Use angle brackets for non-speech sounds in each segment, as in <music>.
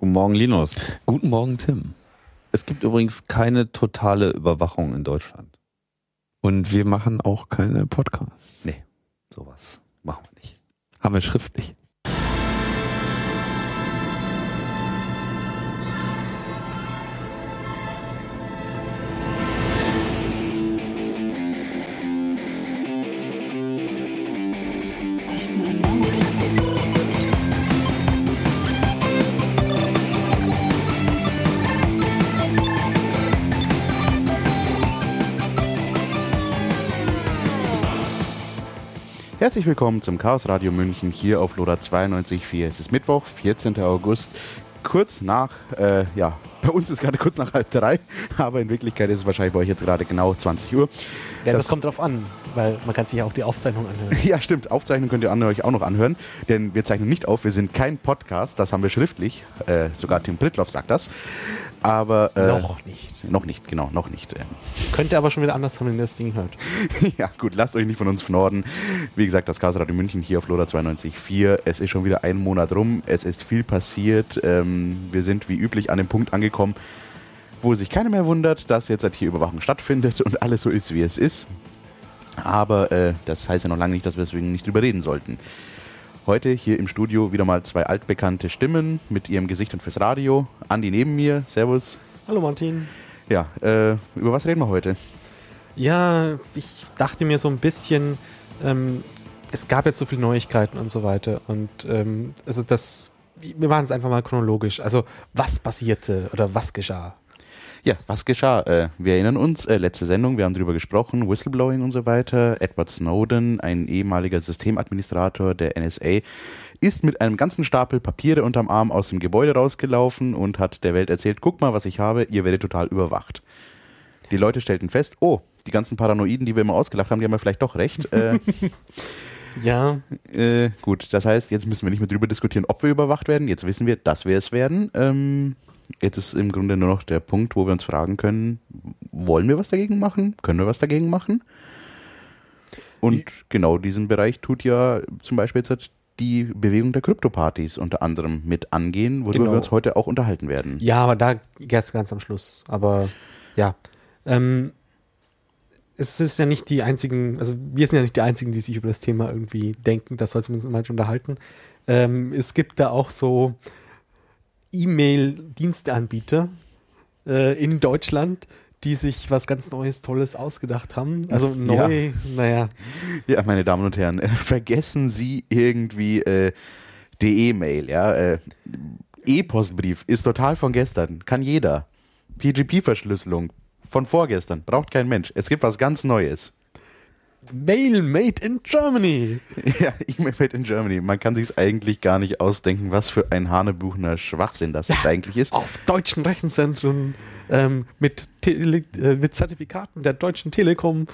Guten Morgen, Linus. Guten Morgen, Tim. Es gibt übrigens keine totale Überwachung in Deutschland. Und wir machen auch keine Podcasts. Nee, sowas machen wir nicht. Haben wir schriftlich. Herzlich willkommen zum Chaos Radio München hier auf Loda 92.4. Es ist Mittwoch, 14. August, kurz nach, äh, ja, bei uns ist gerade kurz nach halb drei, <laughs> aber in Wirklichkeit ist es wahrscheinlich bei euch jetzt gerade genau 20 Uhr. Ja, das, das kommt drauf an, weil man kann sich ja auch die Aufzeichnung anhören. <laughs> Ja, stimmt. Aufzeichnung könnt ihr an euch auch noch anhören, denn wir zeichnen nicht auf. Wir sind kein Podcast, das haben wir schriftlich. Äh, sogar Tim Brittloff sagt das. Aber äh, noch nicht. Noch nicht, genau, noch nicht. Ähm. Könnte aber schon wieder anders sein, wenn ihr das Ding hört. <laughs> ja, gut, lasst euch nicht von uns vernorden. Wie gesagt, das Chaos Radio München hier auf Loda 92.4. Es ist schon wieder ein Monat rum. Es ist viel passiert. Ähm, wir sind wie üblich an dem Punkt angekommen, wo sich keiner mehr wundert, dass jetzt halt hier Überwachung stattfindet und alles so ist, wie es ist. Aber äh, das heißt ja noch lange nicht, dass wir deswegen nicht drüber reden sollten. Heute hier im Studio wieder mal zwei altbekannte Stimmen mit ihrem Gesicht und fürs Radio. Andi neben mir, Servus. Hallo Martin. Ja, äh, über was reden wir heute? Ja, ich dachte mir so ein bisschen, ähm, es gab jetzt so viele Neuigkeiten und so weiter. Und ähm, also das, wir machen es einfach mal chronologisch. Also was passierte oder was geschah? Ja, was geschah? Äh, wir erinnern uns, äh, letzte Sendung, wir haben darüber gesprochen, Whistleblowing und so weiter. Edward Snowden, ein ehemaliger Systemadministrator der NSA, ist mit einem ganzen Stapel Papiere unterm Arm aus dem Gebäude rausgelaufen und hat der Welt erzählt, guck mal, was ich habe, ihr werdet total überwacht. Die Leute stellten fest, oh, die ganzen Paranoiden, die wir immer ausgelacht haben, die haben ja vielleicht doch recht. Äh, <laughs> ja. Äh, gut, das heißt, jetzt müssen wir nicht mehr drüber diskutieren, ob wir überwacht werden. Jetzt wissen wir, dass wir es werden. Ähm, Jetzt ist im Grunde nur noch der Punkt, wo wir uns fragen können, wollen wir was dagegen machen? Können wir was dagegen machen? Und genau diesen Bereich tut ja zum Beispiel jetzt die Bewegung der Krypto-Partys unter anderem mit angehen, worüber genau. wir uns heute auch unterhalten werden. Ja, aber da erst ganz am Schluss. Aber ja. Ähm, es ist ja nicht die einzigen, also wir sind ja nicht die einzigen, die sich über das Thema irgendwie denken, das sollte man uns mal unterhalten. Ähm, es gibt da auch so E-Mail-Diensteanbieter äh, in Deutschland, die sich was ganz Neues, Tolles ausgedacht haben. Also neu, ja. naja. Ja, meine Damen und Herren, äh, vergessen Sie irgendwie äh, die E-Mail, ja. Äh, E-Postbrief ist total von gestern, kann jeder. PGP-Verschlüsselung von vorgestern, braucht kein Mensch. Es gibt was ganz Neues. Mail made in Germany. <laughs> Ja, E-Mail made in Germany. Man kann sich eigentlich gar nicht ausdenken, was für ein Hanebuchner Schwachsinn das ja, jetzt eigentlich ist. Auf deutschen Rechenzentren ähm, mit, Tele äh, mit Zertifikaten der Deutschen Telekom.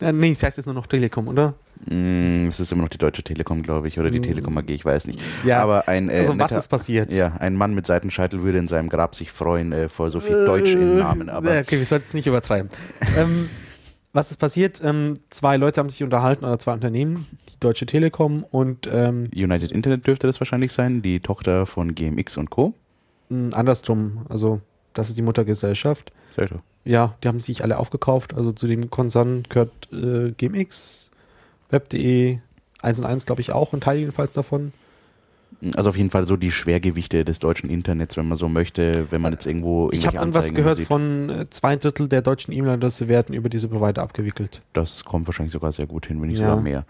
Äh, nee, es heißt jetzt nur noch Telekom, oder? Mm, es ist immer noch die Deutsche Telekom, glaube ich, oder die mm. Telekom AG, ich weiß nicht. Ja, aber ein, äh, also was ist passiert? Ja, ein Mann mit Seitenscheitel würde in seinem Grab sich freuen äh, vor so viel Deutsch im Namen. Aber okay, wir sollten es nicht übertreiben. <laughs> ähm, was ist passiert? Ähm, zwei Leute haben sich unterhalten oder zwei Unternehmen, die Deutsche Telekom und ähm, United Internet dürfte das wahrscheinlich sein, die Tochter von GMX und Co. Andersrum, also das ist die Muttergesellschaft. Sehr Ja, die haben sich alle aufgekauft. Also zu dem Konzern gehört äh, GMX, Web.de, 1 und 1 glaube ich auch, ein Teil jedenfalls davon. Also auf jeden Fall so die Schwergewichte des deutschen Internets, wenn man so möchte, wenn man jetzt irgendwo Ich habe was gehört sieht. von äh, zwei Drittel der deutschen E-Mail-Adresse werden über diese Provider abgewickelt. Das kommt wahrscheinlich sogar sehr gut hin, wenn nicht ja. sogar mehr.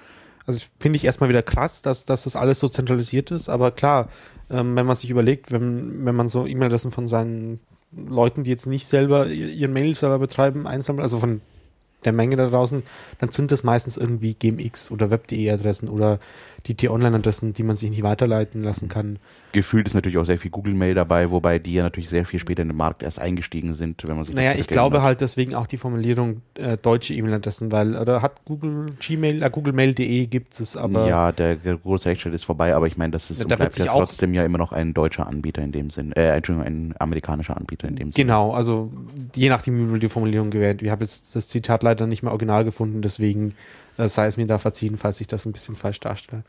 Also finde ich erstmal wieder krass, dass, dass das alles so zentralisiert ist, aber klar, ähm, wenn man sich überlegt, wenn, wenn man so E-Mail-Adressen von seinen Leuten, die jetzt nicht selber ihren Mail-Server betreiben, einsammeln, also von der Menge da draußen, dann sind das meistens irgendwie GMX oder Web.de Adressen oder die T-Online-Adressen, die man sich nicht weiterleiten lassen kann. Gefühlt ist natürlich auch sehr viel Google Mail dabei, wobei die ja natürlich sehr viel später in den Markt erst eingestiegen sind, wenn man sich Naja, ich glaube halt deswegen auch die Formulierung äh, deutsche E-Mail-Adressen, weil, oder hat Google Gmail, äh, googlemail.de gibt es aber. Ja, der große Rechtsstreit ist vorbei, aber ich meine, das ist da bleibt ja trotzdem ja immer noch ein deutscher Anbieter in dem Sinn, äh, Entschuldigung, ein amerikanischer Anbieter in dem Sinn. Genau, also je nachdem, wie die Formulierung gewählt. Ich habe jetzt das Zitat leider nicht mehr original gefunden, deswegen sei es mir da verziehen, falls ich das ein bisschen falsch darstelle.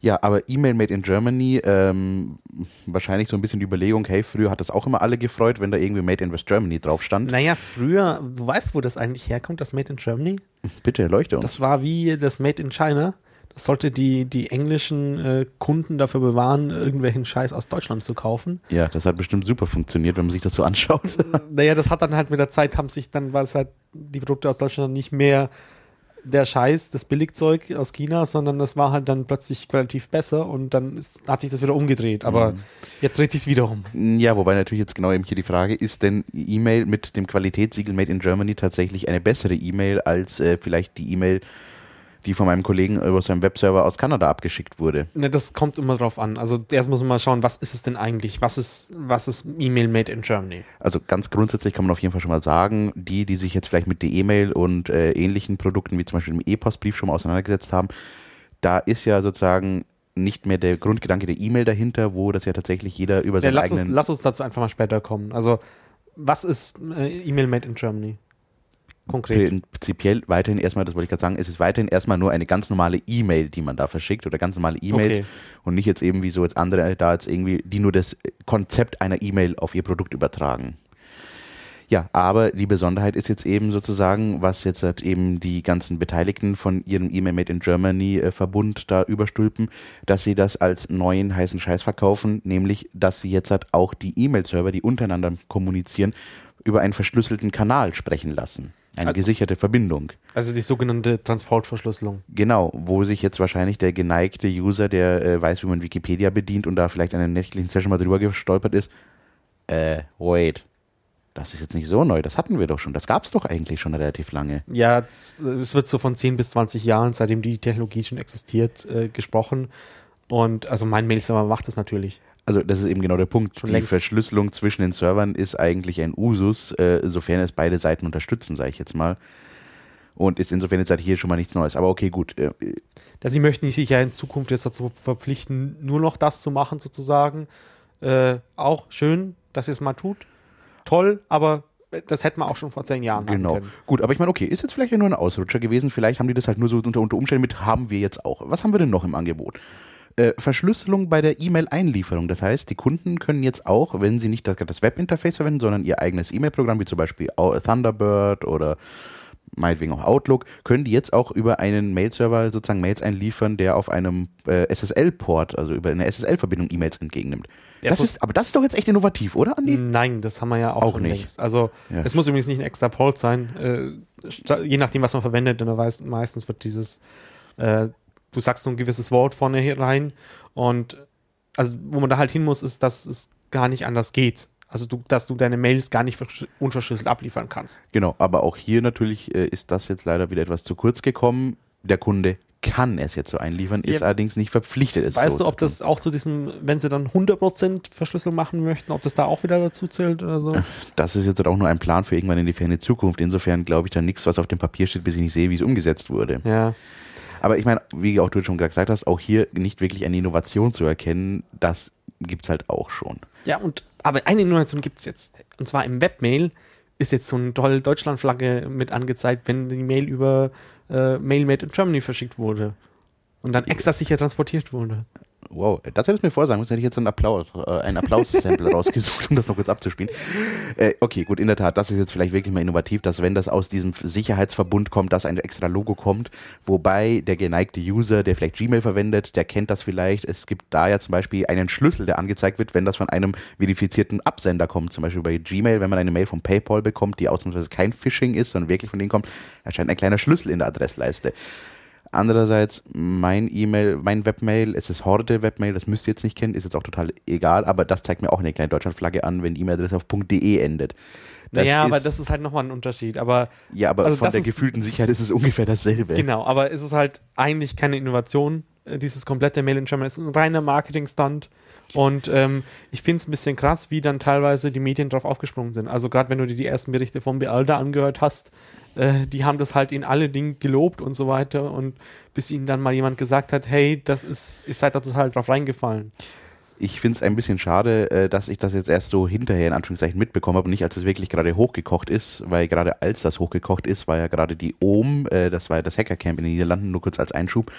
Ja, aber E-Mail Made in Germany, ähm, wahrscheinlich so ein bisschen die Überlegung, hey, früher hat das auch immer alle gefreut, wenn da irgendwie Made in West Germany drauf stand. Naja, früher, du weißt, wo das eigentlich herkommt, das Made in Germany? Bitte, erleuchte uns. Das war wie das Made in China. Das sollte die, die englischen äh, Kunden dafür bewahren, irgendwelchen Scheiß aus Deutschland zu kaufen. ja, das hat bestimmt super funktioniert, wenn man sich das so anschaut. Naja, das hat dann halt mit der Zeit, haben sich dann, war es halt die Produkte aus Deutschland nicht mehr der Scheiß, das Billigzeug aus China, sondern das war halt dann plötzlich qualitativ besser und dann ist, hat sich das wieder umgedreht. Aber jetzt dreht sich wieder um. Ja, wobei natürlich jetzt genau eben hier die Frage, ist denn E-Mail mit dem Qualitätssiegel Made in Germany tatsächlich eine bessere E-Mail als äh, vielleicht die E-Mail, die von meinem Kollegen über seinem Webserver aus Kanada abgeschickt wurde? Ne, das kommt immer drauf an. Also erst muss man mal schauen, was ist es denn eigentlich? Was ist, was ist E-Mail made in Germany? Also ganz grundsätzlich kann man auf jeden Fall schon mal sagen, die, die sich jetzt vielleicht mit der E-Mail und äh, ähnlichen Produkten wie zum Beispiel dem E-Postbrief schon mal auseinandergesetzt haben, da ist ja sozusagen nicht mehr der Grundgedanke der E-Mail dahinter, wo das ja tatsächlich jeder über Ja, seinen lass, uns, eigenen... lass uns dazu einfach mal später kommen. Also, was ist äh, E-Mail made in Germany? Konkret. Prinzipiell weiterhin erstmal, das wollte ich gerade sagen, es ist weiterhin erstmal nur eine ganz normale E-Mail, die man da verschickt oder ganz normale E-Mails Okay. und nicht jetzt eben wie so jetzt andere da jetzt irgendwie, die nur das Konzept einer E-Mail auf ihr Produkt übertragen. Ja, aber die Besonderheit ist jetzt eben sozusagen, was jetzt halt eben die ganzen Beteiligten von ihrem E-Mail Made in Germany äh, Verbund da überstülpen, dass sie das als neuen heißen Scheiß verkaufen, nämlich, dass sie jetzt halt auch die E-Mail-Server, die untereinander kommunizieren, über einen verschlüsselten Kanal sprechen lassen. Eine Also- gesicherte Verbindung. Also die sogenannte Transportverschlüsselung. Genau, wo sich jetzt wahrscheinlich der geneigte User, der äh, weiß, wie man Wikipedia bedient und da vielleicht in einer nächtlichen Session mal drüber gestolpert ist, äh, wait, das ist jetzt nicht so neu, das hatten wir doch schon, das gab es doch eigentlich schon relativ lange. Ja, es, es wird so von 10 bis 20 Jahren, seitdem die Technologie schon existiert, äh, gesprochen. Und also mein Mail-Server macht das natürlich. Also das ist eben genau der Punkt. Schon Die längst. Verschlüsselung zwischen den Servern ist eigentlich ein Usus, äh, sofern es beide Seiten unterstützen, sage ich jetzt mal. Und ist insofern jetzt halt hier schon mal nichts Neues. Aber okay, gut. Äh, sie möchten sich ja in Zukunft jetzt dazu verpflichten, nur noch das zu machen, sozusagen. Äh, auch schön, dass ihr es mal tut. Toll, aber das hätten wir auch schon vor zehn Jahren Genau. können. Gut, aber ich meine, okay, ist jetzt vielleicht ja nur ein Ausrutscher gewesen. Vielleicht haben die das halt nur so unter, unter Umständen mit, haben wir jetzt auch. Was haben wir denn noch im Angebot? Äh, Verschlüsselung bei der E-Mail-Einlieferung. Das heißt, die Kunden können jetzt auch, wenn sie nicht das, das Webinterface verwenden, sondern ihr eigenes E-Mail-Programm, wie zum Beispiel Thunderbird oder meinetwegen auch Outlook, können die jetzt auch über einen Mail-Server sozusagen Mails einliefern, der auf einem äh, SSL-Port, also über eine SSL-Verbindung E-Mails entgegennimmt. Das ist, aber das ist doch jetzt echt innovativ, oder, Andi? Nein, das haben wir ja auch, Auch schon nicht. längst. Also Ja. es muss übrigens nicht ein extra Port sein. Äh, je nachdem, was man verwendet, denn da weiß, meistens wird dieses, äh, du sagst so ein gewisses Wort vorne hier rein und also wo man da halt hin muss, ist, dass es gar nicht anders geht. Also du, dass du deine Mails gar nicht versch- unverschlüsselt abliefern kannst. Genau, aber auch hier natürlich äh, ist das jetzt leider wieder etwas zu kurz gekommen. Der Kunde kann es jetzt so einliefern, ist Ja. allerdings nicht verpflichtet, es Weißt so du, ob das auch zu diesem, wenn sie dann 100% Verschlüsselung machen möchten, ob das da auch wieder dazu zählt oder so? <laughs> Das ist jetzt halt auch nur ein Plan für irgendwann in die ferne Zukunft. Insofern glaube ich da nichts, was auf dem Papier steht, bis ich nicht sehe, wie es umgesetzt wurde. Ja. Aber ich meine, wie auch du schon gesagt hast, auch hier nicht wirklich eine Innovation zu erkennen, das gibt es halt auch schon. Ja, und aber eine Innovation gibt es jetzt. Und zwar im Webmail ist jetzt so eine tolle Deutschlandflagge mit angezeigt, wenn die Mail über äh, Mail Made in Germany verschickt wurde. Und dann extra sicher transportiert wurde. Wow, das hättest du mir vorsagen müssen, hätte ich jetzt einen Applaus, äh, ein Applaus-Sample <laughs> rausgesucht, um das noch kurz abzuspielen. Äh, okay, gut, in der Tat, das ist jetzt vielleicht wirklich mal innovativ, dass wenn das aus diesem Sicherheitsverbund kommt, dass ein extra Logo kommt, wobei der geneigte User, der vielleicht Gmail verwendet, der kennt das vielleicht. Es gibt da ja zum Beispiel einen Schlüssel, der angezeigt wird, wenn das von einem verifizierten Absender kommt, zum Beispiel bei Gmail, wenn man eine Mail von PayPal bekommt, die ausnahmsweise kein Phishing ist, sondern wirklich von denen kommt, erscheint ein kleiner Schlüssel in der Adressleiste. Andererseits, mein E-Mail, mein Webmail, es ist Horde Webmail, das müsst ihr jetzt nicht kennen, ist jetzt auch total egal, aber das zeigt mir auch eine kleine Deutschlandflagge an, wenn die E-Mail-Adresse auf .de endet. Das naja, aber das ist halt nochmal ein Unterschied. Aber Ja, aber also von der gefühlten Sicherheit ist es ungefähr dasselbe. genau, aber es ist halt eigentlich keine Innovation. Äh, Dieses komplette Mail in Germany ist ein reiner Marketing-Stunt. Und ähm, ich finde es ein bisschen krass, wie dann teilweise die Medien drauf aufgesprungen sind. Also gerade wenn du dir die ersten Berichte von Bealda angehört hast, äh, die haben das halt in alle Dinge gelobt und so weiter. Und bis ihnen dann mal jemand gesagt hat, hey, das ist, ihr seid da total drauf reingefallen. ich finde es ein bisschen schade, äh, dass ich das jetzt erst so hinterher in Anführungszeichen mitbekommen habe nicht als es wirklich gerade hochgekocht ist, weil gerade als das hochgekocht ist, war ja gerade die OM, äh, das war ja das Hackercamp in den Niederlanden, nur kurz als Einschub.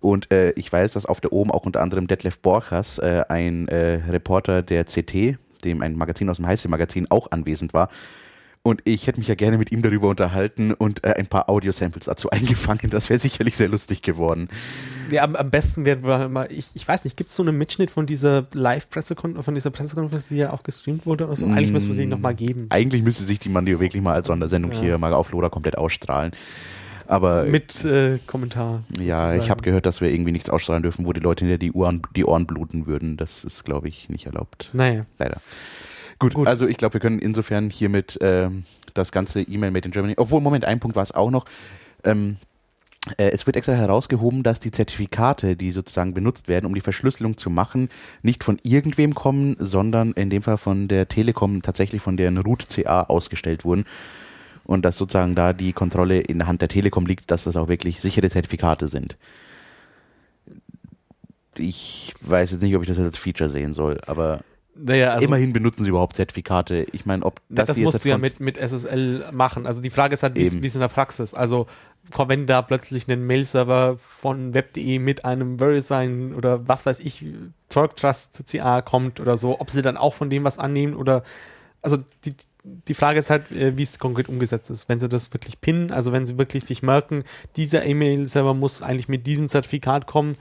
Und äh, ich weiß, dass auf der OM auch unter anderem Detlef Borchers, ein Reporter der CT, dem ein Magazin aus dem Heiße-Magazin, auch anwesend war. Und ich hätte mich ja gerne mit ihm darüber unterhalten und äh, ein paar Audio-Samples dazu eingefangen. Das wäre sicherlich sehr lustig geworden. Ja, am, am besten wäre mal, ich, ich weiß nicht, gibt es so einen Mitschnitt von dieser Live-Pressekonferenz, von dieser Pressekonferenz, die ja auch gestreamt wurde oder so? Eigentlich müsste man sie nochmal geben. Eigentlich müsste sich die Mandio wirklich mal als Sondersendung Ja. hier mal auf Loda komplett ausstrahlen. Aber Mit äh, Kommentar. ja, sozusagen. ich habe gehört, dass wir irgendwie nichts ausstrahlen dürfen, wo die Leute hinter die Ohren, die Ohren bluten würden. Das ist, glaube ich, nicht erlaubt. Naja. Leider. Gut, Gut. also ich glaube, wir können insofern hiermit ähm, das ganze E-Mail Made in Germany, obwohl, Moment, ein Punkt war es auch noch. Ähm, äh, es wird extra herausgehoben, dass die Zertifikate, die sozusagen benutzt werden, um die Verschlüsselung zu machen, nicht von irgendwem kommen, sondern in dem Fall von der Telekom tatsächlich von deren Root CA ausgestellt wurden. Und dass sozusagen da die Kontrolle in der Hand der Telekom liegt, dass das auch wirklich sichere Zertifikate sind. Ich weiß jetzt nicht, ob ich das als Feature sehen soll, aber Naja, also immerhin benutzen sie überhaupt Zertifikate. Ich meine, ob das, das, musst du ja mit, mit SSL machen. Also die Frage ist halt, wie Eben. wie es in der Praxis. Also wenn da plötzlich ein Mail-Server von web.de mit einem VeriSign oder was weiß ich, Trust CA kommt oder so, ob sie dann auch von dem was annehmen oder also die, die Frage ist halt, äh, wie es konkret umgesetzt ist. Wenn sie das wirklich pinnen, also wenn sie wirklich sich merken, dieser E-Mail-Server muss eigentlich mit diesem Zertifikat kommen,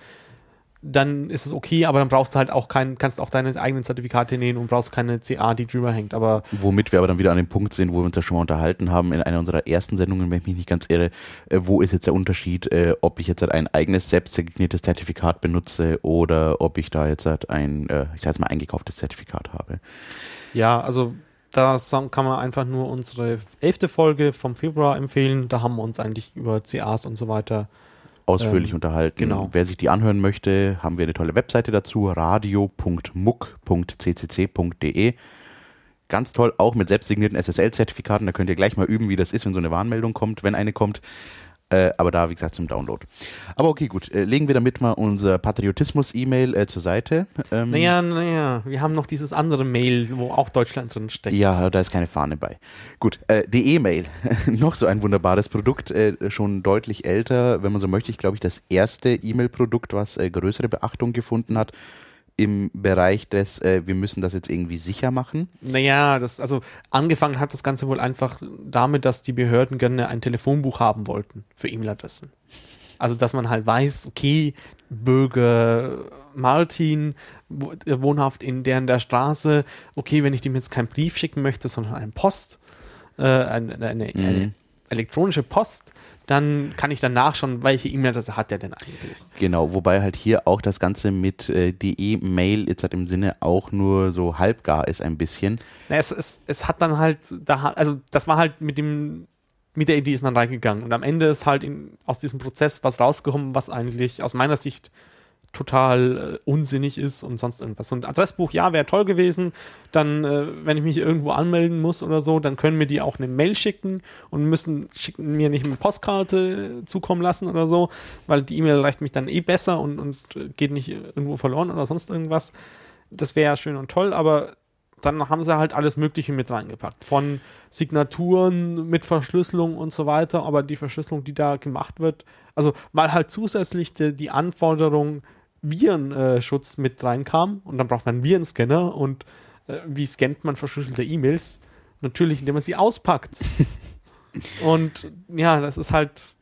dann ist es okay, aber dann brauchst du halt auch kein, kannst auch deine eigenen Zertifikate nehmen und brauchst keine CA, die drüber hängt. Aber Womit wir aber dann wieder an dem Punkt sind, wo wir uns ja schon mal unterhalten haben in einer unserer ersten Sendungen, wenn ich mich nicht ganz irre, äh, wo ist jetzt der Unterschied, äh, ob ich jetzt halt ein eigenes selbstsigniertes Zertifikat benutze oder ob ich da jetzt halt ein, äh, ich sag jetzt mal, eingekauftes Zertifikat habe. Ja, also da kann man einfach nur unsere elfte Folge vom Februar empfehlen. Da haben wir uns eigentlich über CAs und so weiter. Ausführlich Ähm, unterhalten. genau. Wer sich die anhören möchte, haben wir eine tolle Webseite dazu, radio.muck.ccc.de. Ganz toll, auch mit selbstsignierten SSL-Zertifikaten. Da könnt ihr gleich mal üben, wie das ist, wenn so eine Warnmeldung kommt, wenn eine kommt. Äh, aber da, wie gesagt, zum Download. Aber okay, gut. Äh, legen wir damit mal unser Patriotismus-E-Mail äh, zur Seite. Ähm, Naja, naja, wir haben noch dieses andere Mail, wo auch Deutschland drin steckt. Ja, da ist keine Fahne bei. Gut, äh, die E-Mail, <laughs> noch so ein wunderbares Produkt, äh, schon deutlich älter, wenn man so möchte. Ich glaube, ich das erste E-Mail-Produkt, was größere Beachtung gefunden hat im Bereich des, äh, wir müssen das jetzt irgendwie sicher machen. Naja, das, also angefangen hat das Ganze wohl einfach damit, dass die Behörden gerne ein Telefonbuch haben wollten für E-Mail-Adressen. Also, dass man halt weiß, okay, Bürger Martin, äh, wohnhaft in deren der Straße, okay, wenn ich dem jetzt keinen Brief schicken möchte, sondern einen Post, äh, eine, eine, eine Mhm. Elektronische Post, dann kann ich dann nachschauen, welche E-Mail-Adresse hat der denn eigentlich. Genau, wobei halt hier auch das Ganze mit äh, die E-Mail jetzt halt im Sinne auch nur so halbgar ist ein bisschen. Na, es, es, es hat dann halt, da, also das war halt mit dem, mit der Idee ist man reingegangen. Und am Ende ist halt in, aus diesem Prozess was rausgekommen, was eigentlich aus meiner Sicht total äh, unsinnig ist und sonst irgendwas. Ein Adressbuch, ja, wäre toll gewesen. Dann, äh, wenn ich mich irgendwo anmelden muss oder so, dann können mir die auch eine Mail schicken und müssen schicken mir nicht eine Postkarte zukommen lassen oder so, weil die E-Mail reicht mich dann eh besser und, und äh, geht nicht irgendwo verloren oder sonst irgendwas. Das wäre ja schön und toll, aber dann haben sie halt alles Mögliche mit reingepackt. Von Signaturen mit Verschlüsselung und so weiter, aber die Verschlüsselung, die da gemacht wird, also weil halt zusätzlich die, die Anforderung Virenschutz mit reinkam und dann braucht man einen Virenscanner und äh, wie scannt man verschlüsselte E-Mails? Natürlich, indem man sie auspackt. <laughs> und ja, das ist halt,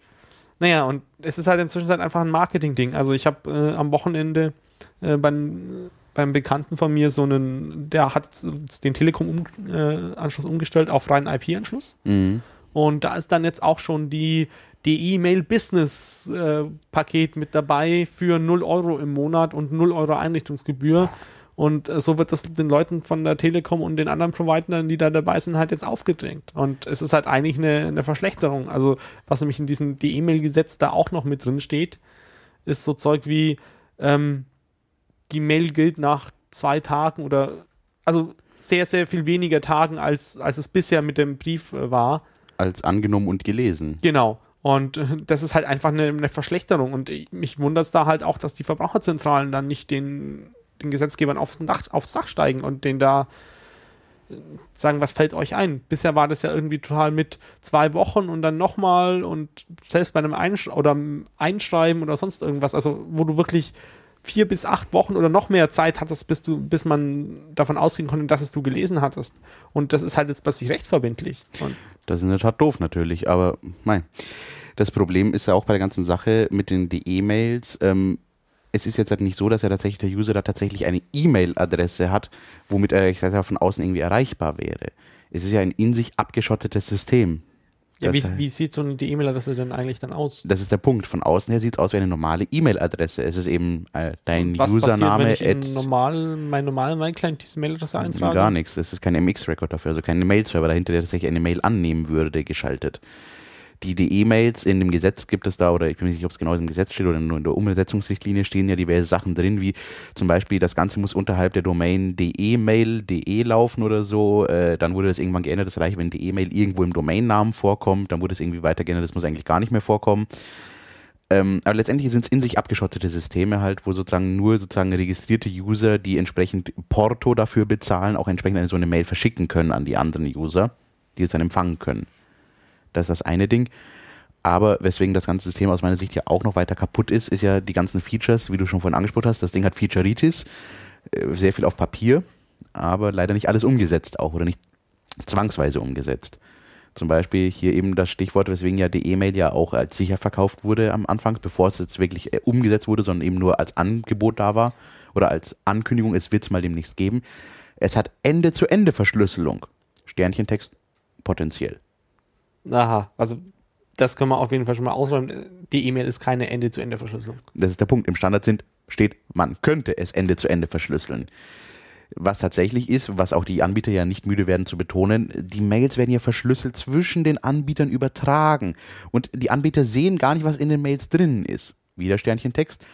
naja, und es ist halt inzwischen halt einfach ein Marketing-Ding. Also ich habe äh, am Wochenende äh, beim, beim Bekannten von mir so einen, der hat den Telekom-Anschluss umgestellt auf reinen IP-Anschluss. Mhm. Und da ist dann jetzt auch schon die, die E-Mail-Business-Paket mit dabei für 0 Euro im Monat und 0 Euro Einrichtungsgebühr. Und äh, so wird das den Leuten von der Telekom und den anderen Providern, die da dabei sind, halt jetzt aufgedrängt. Und es ist halt eigentlich eine, eine Verschlechterung. Also, was nämlich in diesem die E-Mail-Gesetz da auch noch mit drin steht, ist so Zeug wie, ähm, die Mail gilt nach zwei Tagen oder also sehr, sehr viel weniger Tagen, als, als es bisher mit dem Brief äh, war. Als angenommen und gelesen. Genau. Und äh, das ist halt einfach eine, eine Verschlechterung. Und ich- mich wundert es da halt auch, dass die Verbraucherzentralen dann nicht den, den Gesetzgebern auf den Dach, aufs Dach steigen und den da äh, sagen, was fällt euch ein? Bisher war das ja irgendwie total mit zwei Wochen und dann nochmal und selbst bei einem Einsch oder Einschreiben oder sonst irgendwas, also wo du wirklich vier bis acht Wochen oder noch mehr Zeit hattest, bis du, bis man davon ausgehen konnte, dass es du gelesen hattest. Und das ist halt jetzt plötzlich rechtsverbindlich. Und Das ist in der Tat doof natürlich, aber mein. Das Problem ist ja auch bei der ganzen Sache mit den E-Mails. Ähm, es ist jetzt halt nicht so, dass ja tatsächlich der User da tatsächlich eine E-Mail-Adresse hat, womit er ich sag, mal, von außen irgendwie erreichbar wäre. Es ist ja ein in sich abgeschottetes System. Ja, wie, wie sieht so eine die E-Mail-Adresse denn eigentlich dann aus? Das ist der Punkt. Von außen her sieht es aus wie eine normale E-Mail-Adresse. Es ist eben äh, dein Was Username. passiert, wenn ich in normal, mein normalen MyClient diese Mailadresse eintrage? Gar nichts. Es ist kein MX-Record dafür, also kein Mail-Server dahinter, der tatsächlich eine Mail annehmen würde, geschaltet. Die, die E-Mails in dem Gesetz gibt es da, oder ich bin mir nicht ob es genau im Gesetz steht oder nur in der Umsetzungsrichtlinie stehen ja diverse Sachen drin, wie zum Beispiel, das Ganze muss unterhalb der Domain de-mail.de laufen oder so. Äh, dann wurde das irgendwann geändert. Das reicht, wenn die E-Mail irgendwo im Domainnamen vorkommt. Dann wurde es irgendwie weiter geändert. Das muss eigentlich gar nicht mehr vorkommen. Ähm, aber letztendlich sind es in sich abgeschottete Systeme halt, wo sozusagen nur sozusagen registrierte User, die entsprechend Porto dafür bezahlen, auch entsprechend eine so eine Mail verschicken können an die anderen User, die es dann empfangen können. Das ist das eine Ding. Aber weswegen das ganze System aus meiner Sicht ja auch noch weiter kaputt ist, ist ja die ganzen Features, wie du schon vorhin angesprochen hast. Das Ding hat Featureitis, äh, sehr viel auf Papier, aber leider nicht alles umgesetzt auch oder nicht zwangsweise umgesetzt. Zum Beispiel hier eben das Stichwort, weswegen ja die E-Mail ja auch als sicher verkauft wurde am Anfang, bevor es jetzt wirklich äh, umgesetzt wurde, sondern eben nur als Angebot da war oder als Ankündigung, es wird es mal demnächst geben. Es hat Ende-zu-Ende-Verschlüsselung. Sternchentext potenziell. Aha, also das können wir auf jeden Fall schon mal ausräumen. Die E-Mail ist keine Ende-zu-Ende-Verschlüsselung. Das ist der Punkt. Im Standard sind, steht, man könnte es Ende zu Ende verschlüsseln. Was tatsächlich ist, was auch die Anbieter ja nicht müde werden zu betonen, die Mails werden ja verschlüsselt zwischen den Anbietern übertragen. Und die Anbieter sehen gar nicht, was in den Mails drinnen ist. Wieder Sternchentext.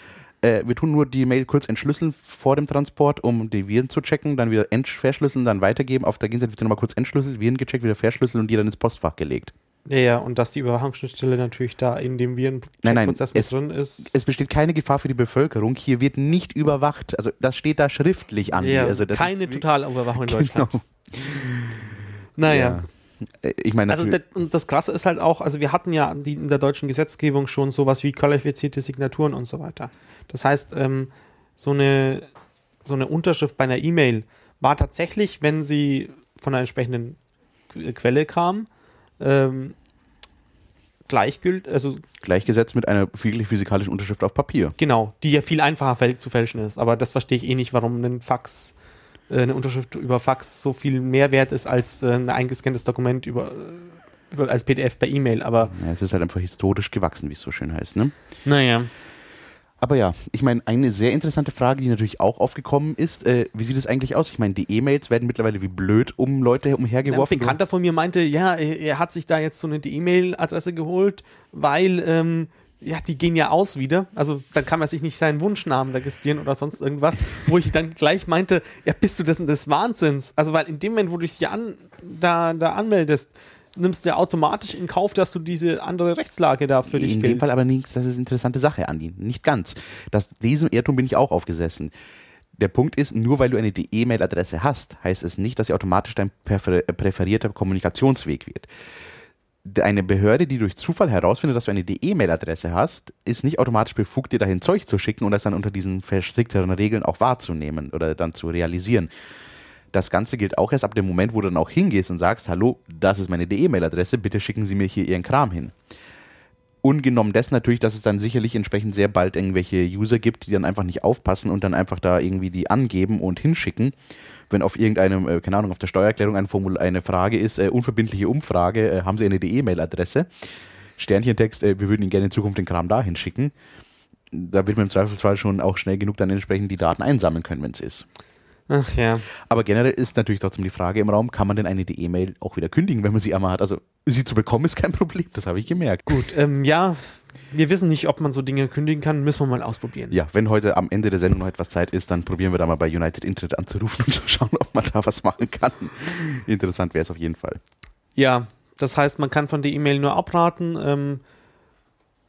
Äh, wir tun nur die Mail kurz entschlüsseln vor dem Transport, um die Viren zu checken, dann wieder verschlüsseln, dann weitergeben. Auf der Gegenseite wird nochmal kurz entschlüsselt, Viren gecheckt, wieder verschlüsselt und die dann ins Postfach gelegt. Ja, ja, und dass die Überwachungsschnittstelle natürlich da in dem Virenprozess mit drin ist. Es besteht keine Gefahr für die Bevölkerung. Hier wird nicht überwacht. Also das steht da schriftlich an. ja, also keine ist wie- Totalüberwachung in <laughs> Genau. Deutschland. Naja. Äh, Ich meine, Also das, und das Krasse ist halt auch, also wir hatten ja die, in der deutschen Gesetzgebung schon sowas wie qualifizierte Signaturen und so weiter. Das heißt, ähm, so, eine, so eine Unterschrift bei einer E-Mail war tatsächlich, wenn sie von einer entsprechenden Qu- Quelle kam, ähm, gleichgültig, also gleichgesetzt mit einer physikalischen Unterschrift auf Papier. genau, die ja viel einfacher zu fälschen ist. Aber das verstehe ich eh nicht, warum ein Fax, eine Unterschrift über Fax so viel mehr wert ist als äh, ein eingescanntes Dokument über, äh, über als PDF per E-Mail. Aber Ja, es ist halt einfach historisch gewachsen, wie es so schön heißt. Ne? naja. Aber ja, ich meine, eine sehr interessante Frage, die natürlich auch aufgekommen ist, äh, wie sieht es eigentlich aus? Ich meine, die E-Mails werden mittlerweile wie blöd um Leute Ein umhergeworfen. Bekannter von mir meinte, ja, er, er hat sich da jetzt so eine E-Mail-Adresse geholt, weil, ähm, ja, die gehen ja aus wieder. Also dann kann man sich nicht seinen Wunschnamen registrieren oder sonst irgendwas, wo ich dann gleich meinte, ja, bist du denn des Wahnsinns? Also weil in dem Moment, wo du dich an, da, da anmeldest, nimmst du ja automatisch in Kauf, dass du diese andere Rechtslage da für dich In gilt. dem Fall aber nichts, das ist eine interessante Sache, Andi. Nicht ganz. Das, diesem Irrtum bin ich auch aufgesessen. Der Punkt ist, nur weil du eine E-Mail-Adresse hast, heißt es nicht, dass sie automatisch dein präfer präferierter Kommunikationsweg wird. Eine Behörde, die durch Zufall herausfindet, dass du eine E-Mail-Adresse hast, ist nicht automatisch befugt, dir dahin Zeug zu schicken und das dann unter diesen verstrickteren Regeln auch wahrzunehmen oder dann zu realisieren. Das Ganze gilt auch erst ab dem Moment, wo du dann auch hingehst und sagst, hallo, das ist meine E-Mail-Adresse, bitte schicken Sie mir hier Ihren Kram hin. Ungenommen dessen natürlich, dass es dann sicherlich entsprechend sehr bald irgendwelche User gibt, die dann einfach nicht aufpassen und dann einfach da irgendwie die angeben und hinschicken. Wenn auf irgendeinem, äh, keine Ahnung, auf der Steuererklärung ein Formul eine Frage ist, äh, unverbindliche Umfrage, äh, haben Sie eine E-Mail-Adresse? Sternchentext, äh, wir würden Ihnen gerne in Zukunft den Kram da hinschicken. Da wird man im Zweifelsfall schon auch schnell genug dann entsprechend die Daten einsammeln können, wenn es ist. Ach ja. Aber generell ist natürlich trotzdem die Frage im Raum, kann man denn eine E-Mail auch wieder kündigen, wenn man sie einmal hat? Also sie zu bekommen ist kein Problem, das habe ich gemerkt. Gut, ähm, ja, wir wissen nicht, ob man so Dinge kündigen kann, müssen wir mal ausprobieren. Ja, wenn heute am Ende der Sendung noch etwas Zeit ist, dann probieren wir da mal bei United Internet anzurufen <laughs> und zu schauen, ob man da was machen kann. Interessant wäre es auf jeden Fall. Ja, das heißt, man kann von der E-Mail nur abraten. Ähm,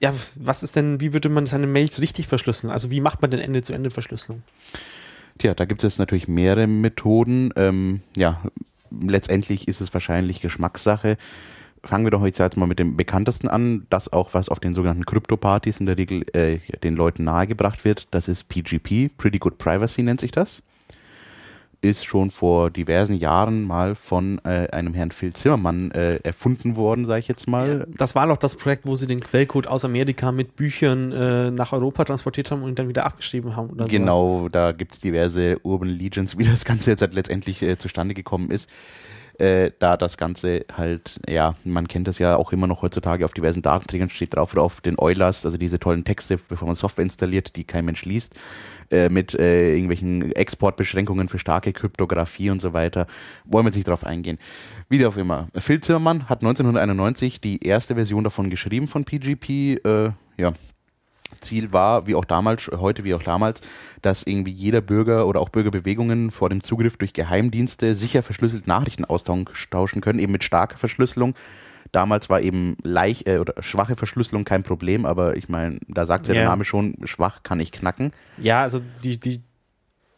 ja, was ist denn, wie würde man seine Mails richtig verschlüsseln? Also wie macht man denn Ende-zu-Ende-Verschlüsselung? Tja, da gibt es natürlich mehrere Methoden. Ähm, ja, letztendlich ist es wahrscheinlich Geschmackssache. Fangen wir doch jetzt mal mit dem bekanntesten an, das auch, was auf den sogenannten Krypto-Partys in der Regel äh, den Leuten nahegebracht wird. Das ist PGP, Pretty Good Privacy nennt sich das ist schon vor diversen Jahren mal von äh, einem Herrn Phil Zimmermann äh, erfunden worden, sage ich jetzt mal. Das war doch das Projekt, wo sie den Quellcode aus Amerika mit Büchern äh, nach Europa transportiert haben und dann wieder abgeschrieben haben. Oder genau, sowas. da gibt es diverse Urban Legions, wie das Ganze jetzt halt letztendlich äh, zustande gekommen ist äh, da das Ganze halt, ja, man kennt das ja auch immer noch heutzutage auf diversen Datenträgern steht drauf oder auf den Eulers, also diese tollen Texte, bevor man Software installiert, die kein Mensch liest, äh, mit äh, irgendwelchen Exportbeschränkungen für starke Kryptographie und so weiter. Wollen wir jetzt nicht drauf eingehen. Wie auch immer. Phil Zimmermann hat 1991 die erste Version davon geschrieben von PGP. Äh, ja, Ziel war, wie auch damals, heute wie auch damals, dass irgendwie jeder Bürger oder auch Bürgerbewegungen vor dem Zugriff durch Geheimdienste sicher verschlüsselt Nachrichten austauschen können, eben mit starker Verschlüsselung. Damals war eben leicht äh, oder schwache Verschlüsselung kein Problem, aber ich meine, da sagt ja der Name schon, schwach kann ich knacken. Ja, also die, die,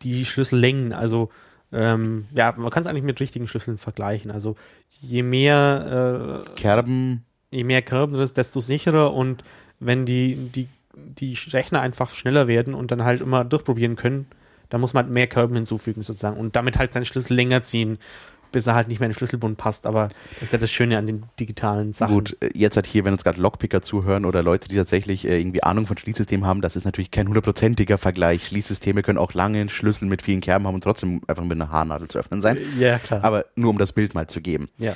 die Schlüssellängen, also ähm, ja, man kann es eigentlich mit richtigen Schlüsseln vergleichen. Also je mehr äh, Kerben, je mehr Kerben desto sicherer und wenn die, die die Rechner einfach schneller werden und dann halt immer durchprobieren können, da muss man halt mehr Körben hinzufügen sozusagen und damit halt seinen Schlüssel länger ziehen, bis er halt nicht mehr in den Schlüsselbund passt. Aber das ist ja das Schöne an den digitalen Sachen. Gut, äh, jetzt hat hier, wenn uns gerade Lockpicker zuhören oder Leute, die tatsächlich äh, irgendwie Ahnung von Schließsystemen haben, das ist natürlich kein hundertprozentiger Vergleich. Schließsysteme können auch lange Schlüssel mit vielen Kerben haben und trotzdem einfach mit einer Haarnadel zu öffnen sein. Ja, klar. Aber nur um das Bild mal zu geben. Ja.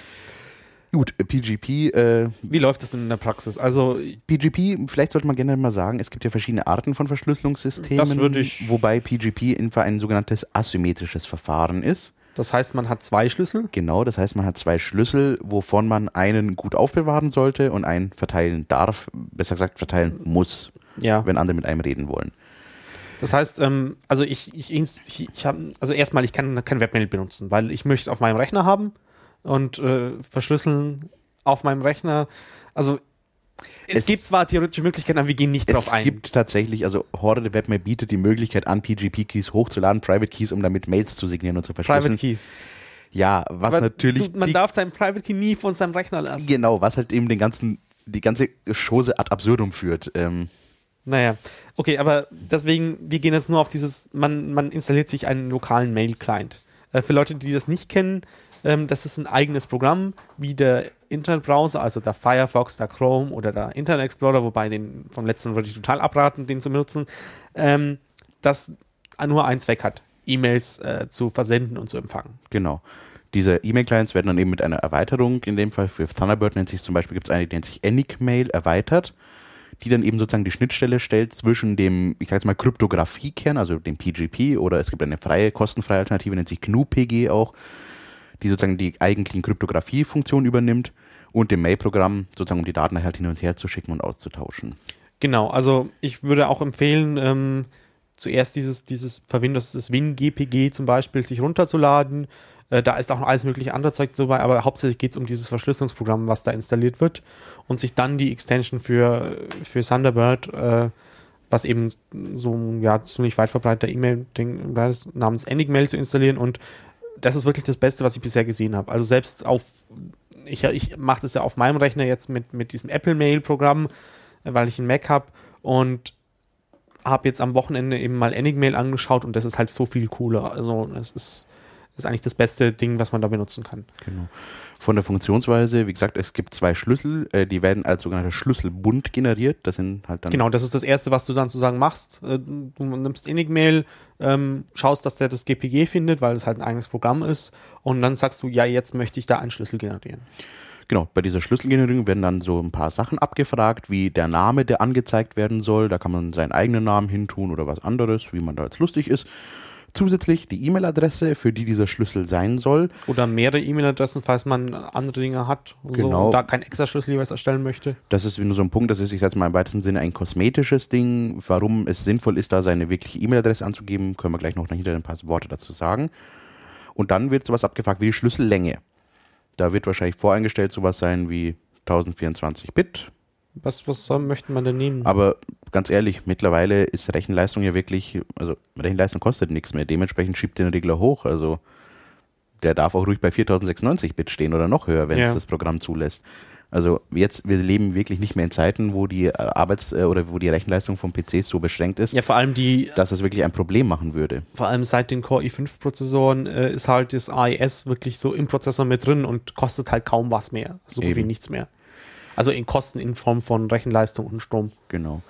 Gut, PGP. Äh, Wie läuft das denn in der Praxis? Also PGP, vielleicht sollte man gerne mal sagen, es gibt ja verschiedene Arten von Verschlüsselungssystemen. Das würde ich. Wobei PGP einfach ein sogenanntes asymmetrisches Verfahren ist. Das heißt, man hat zwei Schlüssel? Genau, das heißt, man hat zwei Schlüssel, wovon man einen gut aufbewahren sollte und einen verteilen darf, besser gesagt verteilen muss, ja. wenn andere mit einem reden wollen. Das heißt, ähm, also ich, ich, ich, ich habe, also erstmal, ich kann kein Webmail benutzen, weil ich möchte es auf meinem Rechner haben und äh, verschlüsseln auf meinem Rechner. Also es, es, gibt zwar theoretische Möglichkeiten, aber wir gehen nicht drauf ein. Es gibt tatsächlich, also Horde Webmail bietet die Möglichkeit an, PGP-Keys hochzuladen, Private Keys, um damit Mails zu signieren und zu verschlüsseln. Private Keys. Ja, was aber natürlich. Du, man darf seinen Private Key nie von seinem Rechner lassen. Genau, was halt eben den ganzen, die ganze Chose ad absurdum führt. Ähm. Naja, okay, aber deswegen, wir gehen jetzt nur auf dieses, man, man installiert sich einen lokalen Mail-Client. Äh, für Leute, die das nicht kennen, ähm, das ist ein eigenes Programm, wie der Internetbrowser, also der Firefox, der Chrome oder der Internet Explorer, wobei den vom letzten würde ich total abraten, den zu benutzen, ähm, das nur einen Zweck hat, E-Mails äh, zu versenden und zu empfangen. Genau. Diese E-Mail-Clients werden dann eben mit einer Erweiterung, in dem Fall für Thunderbird nennt sich zum Beispiel, gibt es eine, die nennt sich Enigmail erweitert, die dann eben sozusagen die Schnittstelle stellt zwischen dem, ich sage jetzt mal, Kryptografiekern, also dem PGP, oder es gibt eine freie, kostenfreie Alternative, nennt sich GNU-PG auch, die sozusagen die eigentlichen Kryptographie-Funktion übernimmt und dem Mail-Programm sozusagen, um die Daten halt hin und her zu schicken und auszutauschen. Genau, also ich würde auch empfehlen, ähm, zuerst dieses, dieses Verwendung, das WinGPG zum Beispiel, sich runterzuladen. Äh, da ist auch noch alles mögliche andere Zeug dabei, aber hauptsächlich geht es um dieses Verschlüsselungsprogramm, was da installiert wird und sich dann die Extension für, für Thunderbird, äh, was eben so ein ja, ziemlich weit verbreiteter E-Mail-Ding namens Enigmail zu installieren und das ist wirklich das Beste, was ich bisher gesehen habe. Also selbst auf, ich, ich mache das ja auf meinem Rechner jetzt mit, mit diesem Apple Mail-Programm, äh, weil ich einen Mac habe und habe jetzt am Wochenende eben mal Enigmail angeschaut und das ist halt so viel cooler. Also es ist ist eigentlich das beste Ding, was man da benutzen kann. Genau. Von der Funktionsweise, wie gesagt, es gibt zwei Schlüssel, äh, die werden als sogenannter Schlüsselbund generiert. Das sind halt dann. Genau, das ist das erste, was du dann sozusagen machst. Äh, du nimmst Enigmail, ähm, schaust, dass der das GPG findet, weil es halt ein eigenes Programm ist, und dann sagst du, ja, jetzt möchte ich da einen Schlüssel generieren. Genau, bei dieser Schlüsselgenerierung werden dann so ein paar Sachen abgefragt, wie der Name, der angezeigt werden soll. Da kann man seinen eigenen Namen hintun oder was anderes, wie man da jetzt lustig ist. Zusätzlich die E-Mail-Adresse, für die dieser Schlüssel sein soll. Oder mehrere E-Mail-Adressen, falls man andere Dinge hat und, genau. so, und da kein extra Schlüssel jeweils erstellen möchte. Das ist nur so ein Punkt, das ist, ich sage mal im weitesten Sinne ein kosmetisches Ding. Warum es sinnvoll ist, da seine wirkliche E-Mail-Adresse anzugeben, können wir gleich noch hinter ein paar Worte dazu sagen. Und dann wird sowas abgefragt wie die Schlüssellänge. Da wird wahrscheinlich voreingestellt sowas sein wie 1024 Bit Was, was soll, möchten man denn nehmen? Aber ganz ehrlich, mittlerweile ist Rechenleistung ja wirklich, also Rechenleistung kostet nichts mehr. Dementsprechend schiebt den Regler hoch. Also der darf auch ruhig bei 4096 Bit stehen oder noch höher, wenn Ja. es das Programm zulässt. Also jetzt, wir leben wirklich nicht mehr in Zeiten, wo die äh, Arbeits- äh, oder wo die Rechenleistung von PCs so beschränkt ist, ja, vor allem die, dass es wirklich ein Problem machen würde. vor allem seit den Core i5-Prozessoren äh, ist halt das AES wirklich so im Prozessor mit drin und kostet halt kaum was mehr. So gut wie Eben. nichts mehr. Also in Kosten in Form von Rechenleistung und Strom. Genau.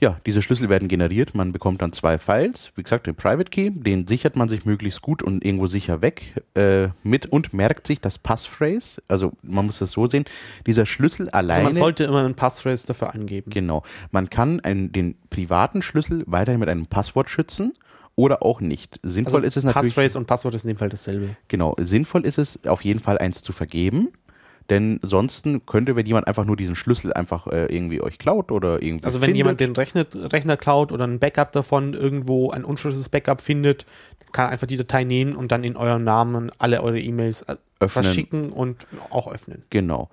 Ja, diese Schlüssel werden generiert. Man bekommt dann zwei Files. Wie gesagt, den Private Key, den sichert man sich möglichst gut und irgendwo sicher weg äh, mit und merkt sich das Passphrase. Also man muss das so sehen. Dieser Schlüssel alleine. Also man sollte immer einen Passphrase dafür angeben. Genau. Man kann einen, den privaten Schlüssel weiterhin mit einem Passwort schützen oder auch nicht. Sinnvoll Also ist es natürlich. Passphrase und Passwort ist in dem Fall dasselbe. Genau. Sinnvoll ist es auf jeden Fall eins zu vergeben. Denn ansonsten könnte, wenn jemand einfach nur diesen Schlüssel einfach äh, irgendwie euch klaut oder irgendwie. Also wenn findet, jemand den Rechner, Rechner klaut oder ein Backup davon irgendwo, ein unverschlüsseltes Backup findet, kann er einfach die Datei nehmen und dann in eurem Namen alle eure E-Mails äh, Öffnen. verschicken und auch öffnen. Genau.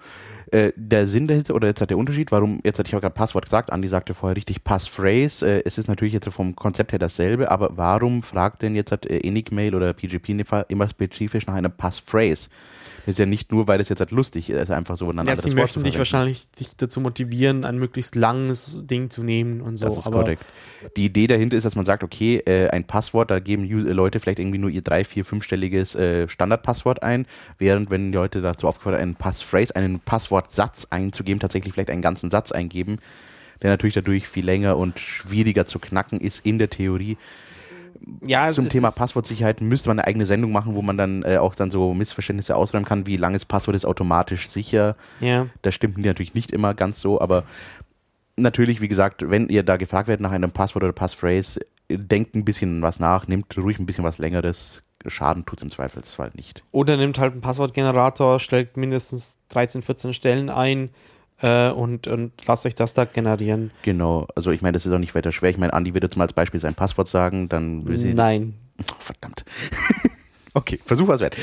Äh, der Sinn dahinter, oder jetzt hat der Unterschied, warum, jetzt hatte ich auch gerade Passwort gesagt, Andi sagte vorher richtig Passphrase, äh, es ist natürlich jetzt vom Konzept her dasselbe, aber warum fragt denn jetzt hat äh, Enigmail oder PGP in dem Fall immer spezifisch nach einem Passphrase? Das ist ja nicht nur, weil das jetzt halt lustig ist, einfach so ein Ja, anderes sie Wort möchten dich wahrscheinlich dich dazu motivieren, ein möglichst langes Ding zu nehmen und so. Das ist aber korrekt. Die Idee dahinter ist, dass man sagt, okay, äh, ein Passwort, da geben Leute vielleicht irgendwie nur ihr drei, vier, fünfstelliges äh, Standardpasswort ein, während wenn die Leute dazu aufgefordert, einen Passphrase, einen Passwortsatz einzugeben, tatsächlich vielleicht einen ganzen Satz eingeben, der natürlich dadurch viel länger und schwieriger zu knacken ist in der Theorie. ja, Zum Thema Passwortsicherheit müsste man eine eigene Sendung machen, wo man dann äh, auch dann so Missverständnisse ausräumen kann, wie langes Passwort ist automatisch sicher. Ja. Das stimmt natürlich nicht immer ganz so, aber natürlich, wie gesagt, wenn ihr da gefragt werdet nach einem Passwort oder Passphrase, denkt ein bisschen was nach, nimmt ruhig ein bisschen was längeres. Schaden tut es im Zweifelsfall nicht. Oder nimmt halt einen Passwortgenerator, stellt mindestens 13, 14 Stellen ein äh, und, und lasst euch das da generieren. Genau, also ich meine, das ist auch nicht weiter schwer. Ich meine, Andi wird jetzt mal als Beispiel sein Passwort sagen, dann will sie. Nein. Oh, verdammt. <laughs> okay, Versuch was wert.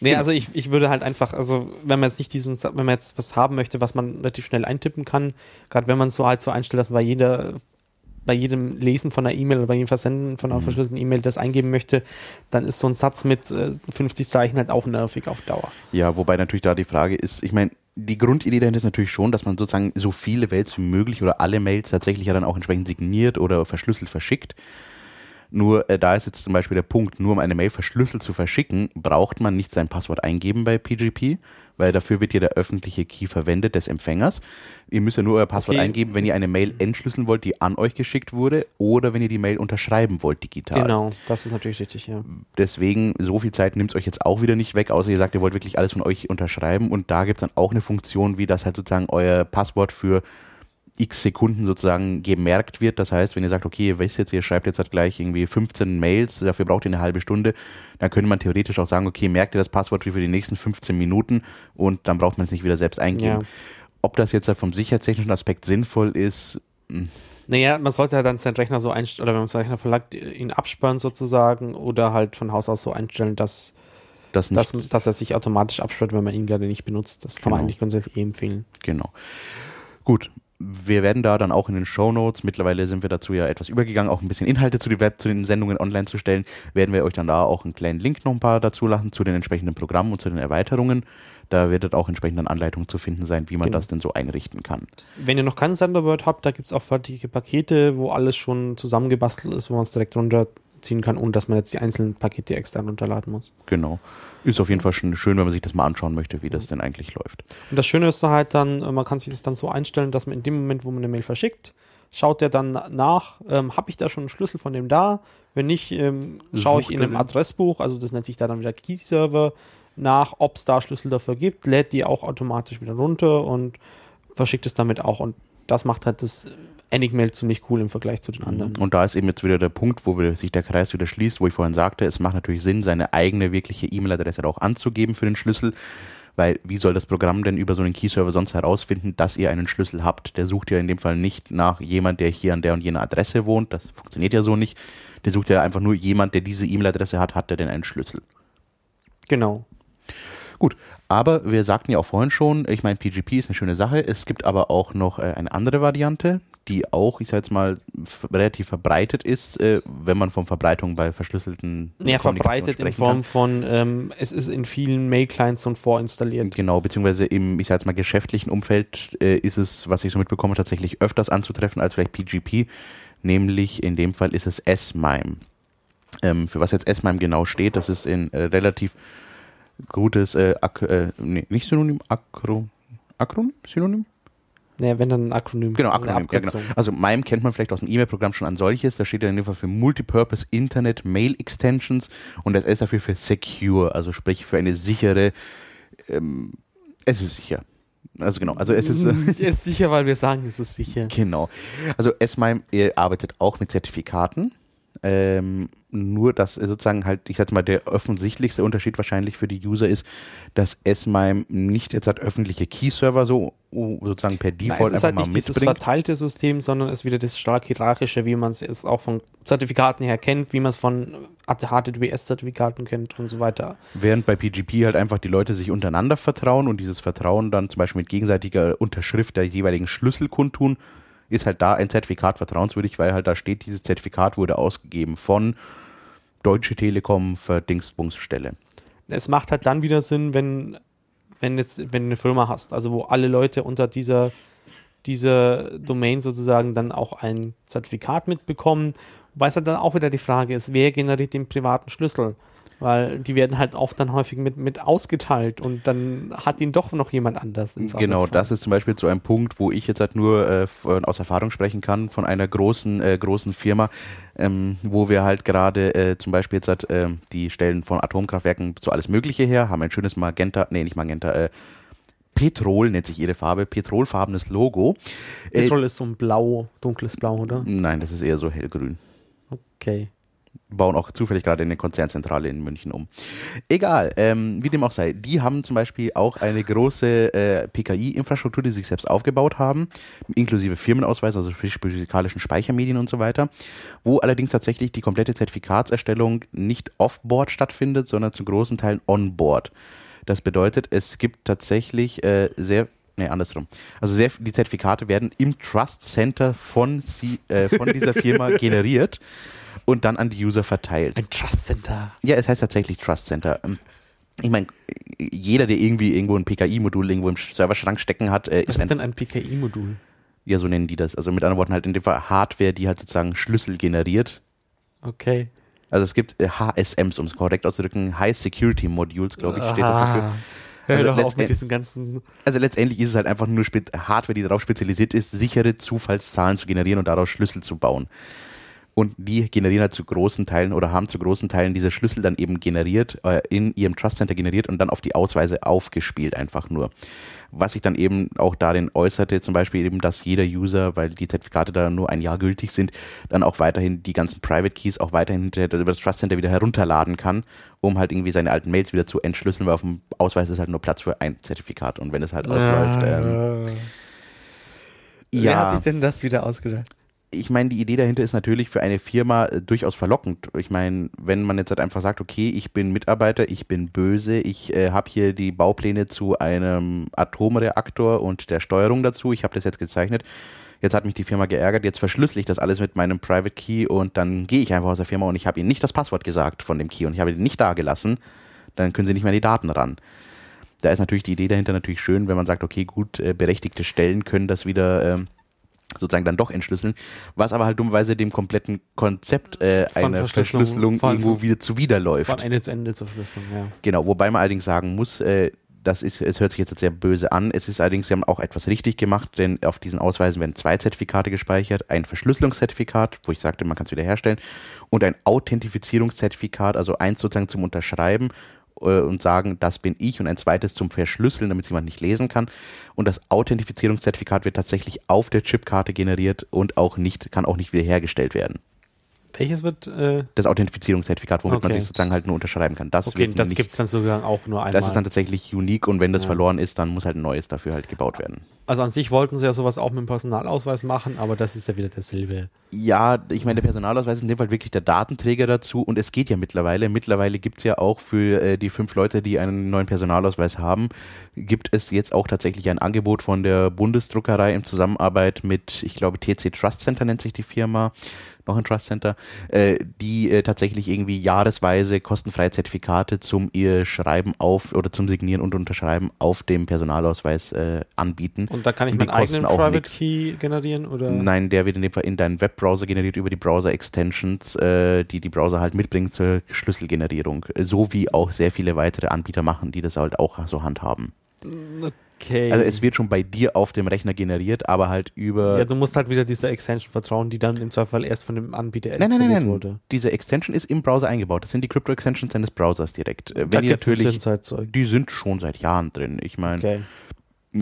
Nee, also ich, ich würde halt einfach, also wenn man jetzt nicht diesen, wenn man jetzt was haben möchte, was man relativ schnell eintippen kann, gerade wenn man so halt so einstellt, dass man bei jeder, bei jedem Lesen von einer E-Mail oder bei jedem Versenden von einer verschlüsselten E-Mail das eingeben möchte, dann ist so ein Satz mit äh, 50 Zeichen halt auch nervig auf Dauer. Ja, wobei natürlich da die Frage ist, ich meine, die Grundidee dahinter ist natürlich schon, dass man sozusagen so viele Mails wie möglich oder alle Mails tatsächlich ja dann auch entsprechend signiert oder verschlüsselt verschickt. Nur äh, da ist jetzt zum Beispiel der Punkt, nur um eine Mail verschlüsselt zu verschicken, braucht man nicht sein Passwort eingeben bei PGP, weil dafür wird ja der öffentliche Key verwendet des Empfängers. Ihr müsst ja nur euer Passwort Okay. eingeben, wenn ihr eine Mail entschlüsseln wollt, die an euch geschickt wurde, oder wenn ihr die Mail unterschreiben wollt digital. Genau, das ist natürlich richtig, ja. Deswegen, so viel Zeit nimmt es euch jetzt auch wieder nicht weg, außer ihr sagt, ihr wollt wirklich alles von euch unterschreiben. Und da gibt es dann auch eine Funktion, wie das halt sozusagen euer Passwort für x Sekunden sozusagen gemerkt wird. Das heißt, wenn ihr sagt, okay, ihr wisst jetzt, ihr schreibt jetzt halt gleich irgendwie 15 Mails, dafür braucht ihr eine halbe Stunde, dann könnte man theoretisch auch sagen, okay, merkt ihr das Passwort für die nächsten 15 Minuten und dann braucht man es nicht wieder selbst eingeben. Ja. Ob das jetzt halt vom sicherheitstechnischen Aspekt sinnvoll ist, Naja, man sollte halt dann seinen Rechner so einstellen, oder wenn man seinen Rechner verlangt, ihn absperren sozusagen oder halt von Haus aus so einstellen, dass, das dass, dass er sich automatisch absperrt, wenn man ihn gerade nicht benutzt. Das kann man Genau. eigentlich grundsätzlich eh empfehlen. Genau. Gut. Wir werden da dann auch in den Show Notes, mittlerweile sind wir dazu ja etwas übergegangen, auch ein bisschen Inhalte zu, den Web, zu den Sendungen online zu stellen, werden wir euch dann da auch einen kleinen Link noch ein paar dazu lassen zu den entsprechenden Programmen und zu den Erweiterungen. Da wird auch entsprechend dann Anleitungen zu finden sein, wie man Genau. das denn so einrichten kann. Wenn ihr noch kein Thunderbird habt, da gibt es auch fertige Pakete, wo alles schon zusammengebastelt ist, wo man es direkt runterziehen kann, ohne dass man jetzt die einzelnen Pakete extern runterladen muss. Genau. Ist auf jeden Fall schon schön, wenn man sich das mal anschauen möchte, wie das denn eigentlich läuft. Und das Schöne ist halt dann, äh, man kann sich das dann so einstellen, dass man in dem Moment, wo man eine Mail verschickt, schaut der dann na- nach, ähm, habe ich da schon einen Schlüssel von dem da? Wenn nicht, ähm, schaue ich in einem? Adressbuch, also das nennt sich da dann wieder Key-Server, nach, ob es da Schlüssel dafür gibt, lädt die auch automatisch wieder runter und verschickt es damit auch. Und das macht halt das Enigmail ziemlich cool im Vergleich zu den anderen. Und da ist eben jetzt wieder der Punkt, wo sich der Kreis wieder schließt, wo ich vorhin sagte, es macht natürlich Sinn, seine eigene wirkliche E-Mail-Adresse auch anzugeben für den Schlüssel, weil wie soll das Programm denn über so einen Key-Server sonst herausfinden, dass ihr einen Schlüssel habt? Der sucht ja in dem Fall nicht nach jemand, der hier an der und jener Adresse wohnt, das funktioniert ja so nicht. Der sucht ja einfach nur jemand, der diese E-Mail-Adresse hat, hat der denn einen Schlüssel? Genau. Gut, aber wir sagten ja auch vorhin schon, ich meine, PGP ist eine schöne Sache. Es gibt aber auch noch äh, eine andere Variante, die auch, ich sag jetzt mal, relativ verbreitet ist, äh, wenn man von Verbreitung bei verschlüsselten Ja, verbreitet in Form kann. von, ähm, es ist in vielen Mail-Clients schon vorinstalliert. Genau, beziehungsweise im, ich sag jetzt mal, geschäftlichen Umfeld äh, ist es, was ich so mitbekomme, tatsächlich öfters anzutreffen als vielleicht PGP. Nämlich in dem Fall ist es S-MIME. Ähm, für was jetzt S-MIME genau steht, das ist in äh, relativ gutes, äh, äh, nee, nicht Synonym, Akro Akronym? Synonym? Naja, wenn dann ein Akronym. Genau, also Akronym. Ja, genau. Also MIME kennt man vielleicht aus dem E-Mail-Programm schon an solches. Da steht ja in dem Fall für Multipurpose Internet Mail Extensions und das S dafür für Secure, also sprich für eine sichere, ähm, es ist sicher. Also genau, also es ist, äh, ist sicher, weil wir sagen, es ist sicher. <laughs> genau. Also S-MIME arbeitet auch mit Zertifikaten. Ähm, nur, dass äh, sozusagen halt, ich sag mal, der offensichtlichste Unterschied wahrscheinlich für die User ist, dass S-MIME nicht jetzt halt öffentliche Key-Server so uh, sozusagen per Default es ist halt mal nicht dieses mitbringt. verteilte System, sondern es ist wieder das stark hierarchische, wie man es auch von Zertifikaten her kennt, wie man es von HTTPS-Zertifikaten kennt und so weiter. Während bei PGP halt einfach die Leute sich untereinander vertrauen und dieses Vertrauen dann zum Beispiel mit gegenseitiger Unterschrift der jeweiligen Schlüssel kundtun, ist halt da ein Zertifikat vertrauenswürdig, weil halt da steht, dieses Zertifikat wurde ausgegeben von Deutsche Telekom Verdingsbungsstelle. Es macht halt dann wieder Sinn, wenn, wenn jetzt, wenn du eine Firma hast, also wo alle Leute unter dieser, dieser Domain sozusagen dann auch ein Zertifikat mitbekommen, wobei es halt dann auch wieder die Frage ist, wer generiert den privaten Schlüssel? Weil die werden halt oft dann häufig mit, mit ausgeteilt und dann hat ihn doch noch jemand anders. im Genau, das ist zum Beispiel so ein Punkt, wo ich jetzt halt nur äh, von, aus Erfahrung sprechen kann von einer großen, äh, großen Firma, ähm, wo wir halt gerade äh, zum Beispiel jetzt halt äh, die Stellen von Atomkraftwerken so alles Mögliche her, haben ein schönes Magenta, nee, nicht Magenta, äh, Petrol nennt sich ihre Farbe, petrolfarbenes Logo. Äh, Petrol ist so ein blau, dunkles Blau, oder? Nein, das ist eher so hellgrün. Okay. Bauen auch zufällig gerade eine Konzernzentrale in München um. Egal, ähm, wie dem auch sei, die haben zum Beispiel auch eine große äh, PKI-Infrastruktur, die sie sich selbst aufgebaut haben, inklusive Firmenausweis, also physikalischen Speichermedien und so weiter, wo allerdings tatsächlich die komplette Zertifikatserstellung nicht off-board stattfindet, sondern zu großen Teilen on-board. Das bedeutet, es gibt tatsächlich äh, sehr Nee, andersrum. Also sehr, die Zertifikate werden im Trust Center von, sie, äh, von dieser Firma <laughs> generiert und dann an die User verteilt. Ein Trust Center. Ja, es heißt tatsächlich Trust Center. Ähm, Ich meine, jeder, der irgendwie irgendwo ein PKI-Modul irgendwo im Serverschrank stecken hat, äh, Was ist ist denn ein PKI-Modul? ja, so nennen die das. Also mit anderen Worten halt in dem Fall Hardware, die halt sozusagen Schlüssel generiert. Okay. Also es gibt äh, HSMs, um es korrekt auszudrücken, High Security Modules, glaube ich, steht das dafür. Ah. Hör Also doch auf mit diesen ganzen. Also letztendlich ist es halt einfach nur Hardware, die darauf spezialisiert ist, sichere Zufallszahlen zu generieren und daraus Schlüssel zu bauen. Und die generieren halt zu großen Teilen oder haben zu großen Teilen diese Schlüssel dann eben generiert, äh, in ihrem Trust Center generiert und dann auf die Ausweise aufgespielt einfach nur. Was sich dann eben auch darin äußerte, zum Beispiel eben, dass jeder User, weil die Zertifikate da nur ein Jahr gültig sind, dann auch weiterhin die ganzen Private Keys auch weiterhin hinterher über das Trust Center wieder herunterladen kann, um halt irgendwie seine alten Mails wieder zu entschlüsseln, weil auf dem Ausweis ist halt nur Platz für ein Zertifikat und wenn es halt ausläuft, ähm, Wer hat ja, sich denn das wieder ausgedacht? Ich meine, die Idee dahinter ist natürlich für eine Firma äh, durchaus verlockend. Ich meine, wenn man jetzt halt einfach sagt, okay, ich bin Mitarbeiter, ich bin böse, ich äh, habe hier die Baupläne zu einem Atomreaktor und der Steuerung dazu, ich habe das jetzt gezeichnet. Jetzt hat mich die Firma geärgert, jetzt verschlüssel ich das alles mit meinem Private Key und dann gehe ich einfach aus der Firma und ich habe ihnen nicht das Passwort gesagt von dem Key und ich habe ihn nicht da gelassen. Dann können sie nicht mehr an die Daten ran. Da ist natürlich die Idee dahinter natürlich schön, wenn man sagt, okay, gut, äh, berechtigte Stellen können das wieder ähm, sozusagen dann doch entschlüsseln, was aber halt dummerweise dem kompletten Konzept äh, einer Verschlüsselung, Verschlüsselung irgendwo wieder zuwiderläuft. Von Ende zu Ende zur Verschlüsselung, ja. Genau, wobei man allerdings sagen muss, äh, das ist, es hört sich jetzt sehr böse an. Es ist allerdings, sie haben auch etwas richtig gemacht, denn auf diesen Ausweisen werden zwei Zertifikate gespeichert. Ein Verschlüsselungszertifikat, wo ich sagte, man kann es wiederherstellen, und ein Authentifizierungszertifikat, also eins sozusagen zum Unterschreiben und sagen, das bin ich, und ein zweites zum Verschlüsseln, damit es jemand nicht lesen kann. Und das Authentifizierungszertifikat wird tatsächlich auf der Chipkarte generiert und auch nicht, kann auch nicht wiederhergestellt werden. Welches wird. Äh, Das Authentifizierungszertifikat, womit man Okay. sich sozusagen halt nur unterschreiben kann. Das okay, das gibt es dann sogar auch nur einmal. Das ist dann tatsächlich unique und wenn das Ja. verloren ist, dann muss halt ein neues dafür halt gebaut werden. also an sich wollten sie ja sowas auch mit dem Personalausweis machen, aber das ist ja wieder dasselbe. Ja, ich meine, der Personalausweis ist in dem Fall wirklich der Datenträger dazu und es geht ja mittlerweile. Mittlerweile gibt es ja auch für äh, die fünf Leute, die einen neuen Personalausweis haben, gibt es jetzt auch tatsächlich ein Angebot von der Bundesdruckerei in Zusammenarbeit mit, ich glaube, TC Trust Center nennt sich die Firma, noch ein Trust Center, äh, die äh, tatsächlich irgendwie jahresweise kostenfreie Zertifikate zum ihr Schreiben auf oder zum Signieren und Unterschreiben auf dem Personalausweis äh, anbieten. Und da kann ich meinen eigenen auch Private. Key generieren oder? Nein, der wird in dem Fall in deinen Webbrowser generiert über die Browser-Extensions, äh, die die Browser halt mitbringen zur Schlüsselgenerierung. So wie auch sehr viele weitere Anbieter machen, die das halt auch so handhaben. Okay. Also es wird schon bei dir auf dem Rechner generiert, aber halt über... ja, du musst halt wieder dieser Extension vertrauen, die dann im Zweifel erst von dem Anbieter Nein, nein, nein, nein. wurde. Diese Extension ist im Browser eingebaut. Das sind die Crypto-Extensions deines Browsers direkt. Äh, Da Wenn die gibt's natürlich... Die sind schon seit Jahren drin. Ich meine, Okay.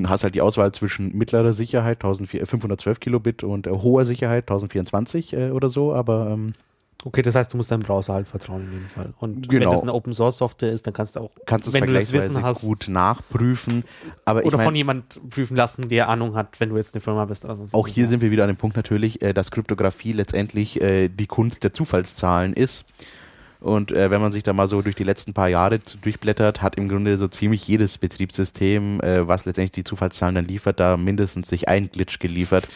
hast halt die Auswahl zwischen mittlerer Sicherheit 1400 512 Kilobit und äh, hoher Sicherheit 1024 äh, oder so, aber ähm, okay, das heißt, du musst deinem Browser halt vertrauen in jedem Fall. Und Genau. wenn das eine Open Source Software ist, dann kannst du auch, kannst wenn du das Wissen hast, gut nachprüfen. Aber ich oder mein, von jemand prüfen lassen, der Ahnung hat, wenn du jetzt eine Firma bist sonst auch hier irgendwas. sind wir wieder an dem Punkt natürlich, äh, dass Kryptographie letztendlich äh, die Kunst der Zufallszahlen ist. Und äh, wenn man sich da mal so durch die letzten paar Jahre durchblättert, hat im Grunde so ziemlich jedes Betriebssystem, äh, was letztendlich die Zufallszahlen dann liefert, da mindestens sich ein Glitch geliefert,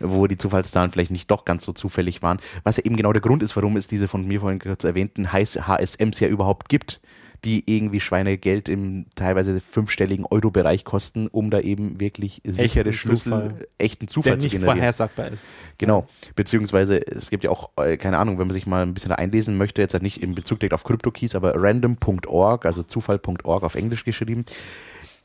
wo die Zufallszahlen vielleicht nicht doch ganz so zufällig waren. Was ja eben genau der Grund ist, warum es diese von mir vorhin kurz erwähnten heiß HSMs ja überhaupt gibt, die irgendwie Schweinegeld im teilweise fünfstelligen Euro-Bereich kosten, um da eben wirklich sichere Schlüssel, Zufall. echten Zufall der zu nicht generieren. vorhersagbar ist. Genau, beziehungsweise es gibt ja auch, äh, keine Ahnung, wenn man sich mal ein bisschen einlesen möchte, jetzt halt nicht in Bezug direkt auf CryptoKeys, aber random.org, also Zufall.org auf Englisch geschrieben,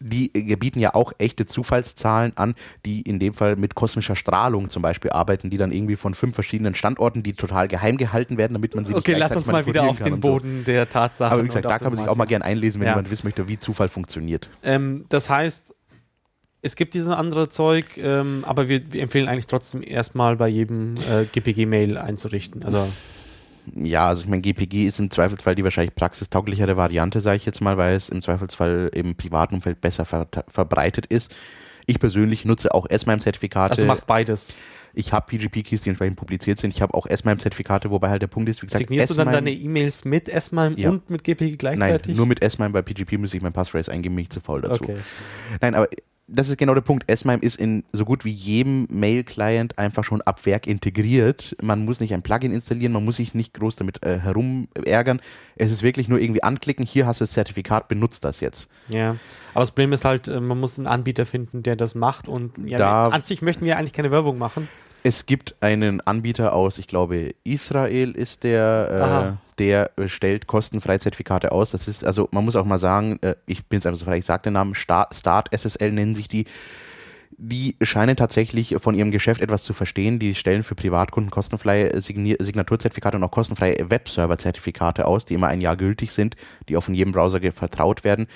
die äh, bieten ja auch echte Zufallszahlen an, die in dem Fall mit kosmischer Strahlung zum Beispiel arbeiten, die dann irgendwie von fünf verschiedenen Standorten, die total geheim gehalten werden, damit man sie Okay, nicht lass uns mal wieder auf den und so. Boden der Tatsachen. Aber wie gesagt, da kann man sich auch mal gerne einlesen, wenn Ja. jemand wissen möchte, wie Zufall funktioniert. Ähm, das heißt, es gibt dieses andere Zeug, ähm, aber wir, wir empfehlen eigentlich trotzdem erstmal bei jedem äh, GPG-Mail einzurichten. Also Ja, also ich meine, GPG ist im Zweifelsfall die wahrscheinlich praxistauglichere Variante, sage ich jetzt mal, weil es im Zweifelsfall im privaten Umfeld besser ver verbreitet ist. Ich persönlich nutze auch S-MIME-Zertifikate. also du machst beides. ich habe PGP-Keys, die entsprechend publiziert sind. Ich habe auch S-MIME-Zertifikate, wobei halt der Punkt ist, wie gesagt, Signierst du dann deine E-Mails mit S-MIME Ja. und mit GPG gleichzeitig? Nein, nur mit S-MIME. Bei PGP muss ich mein Passphrase eingeben, bin ich zu faul dazu. Okay. Nein, aber das ist genau der Punkt. S-MIME ist in so gut wie jedem Mail-Client einfach schon ab Werk integriert. Man muss nicht ein Plugin installieren, man muss sich nicht groß damit äh, herumärgern. Es ist wirklich nur irgendwie anklicken, hier hast du das Zertifikat, benutzt das jetzt. Ja, aber das Problem ist halt, äh, man muss einen Anbieter finden, der das macht und ja, Da- an sich möchten wir eigentlich keine Werbung machen. Es gibt einen Anbieter aus, ich glaube, Israel ist der, äh, der äh, stellt kostenfreie Zertifikate aus. Das ist, also man muss auch mal sagen, äh, ich bin jetzt einfach so frei, ich sage den Namen, Start, Start SSL nennen sich die. Die scheinen tatsächlich von ihrem Geschäft etwas zu verstehen. Die stellen für Privatkunden kostenfreie Signier Signaturzertifikate und auch kostenfreie Webserver-Zertifikate aus, die immer ein Jahr gültig sind, die auch von jedem Browser vertraut werden.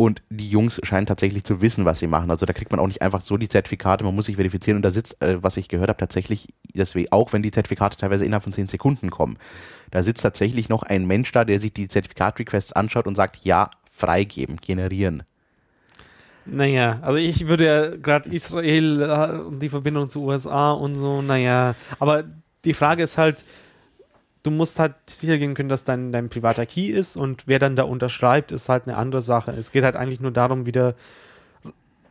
Und die Jungs scheinen tatsächlich zu wissen, was sie machen. Also da kriegt man auch nicht einfach so die Zertifikate, man muss sich verifizieren. Und da sitzt, äh, was ich gehört habe, tatsächlich, deswegen, auch wenn die Zertifikate teilweise innerhalb von 10 Sekunden kommen, da sitzt tatsächlich noch ein Mensch da, der sich die Zertifikat-Requests anschaut und sagt, ja, freigeben, generieren. Naja, also ich würde ja gerade Israel äh, und die Verbindung zu USA und so, naja, aber die Frage ist halt, du musst halt sicher gehen können, dass dein, dein privater Key ist und wer dann da unterschreibt, ist halt eine andere Sache. Es geht halt eigentlich nur darum, wieder,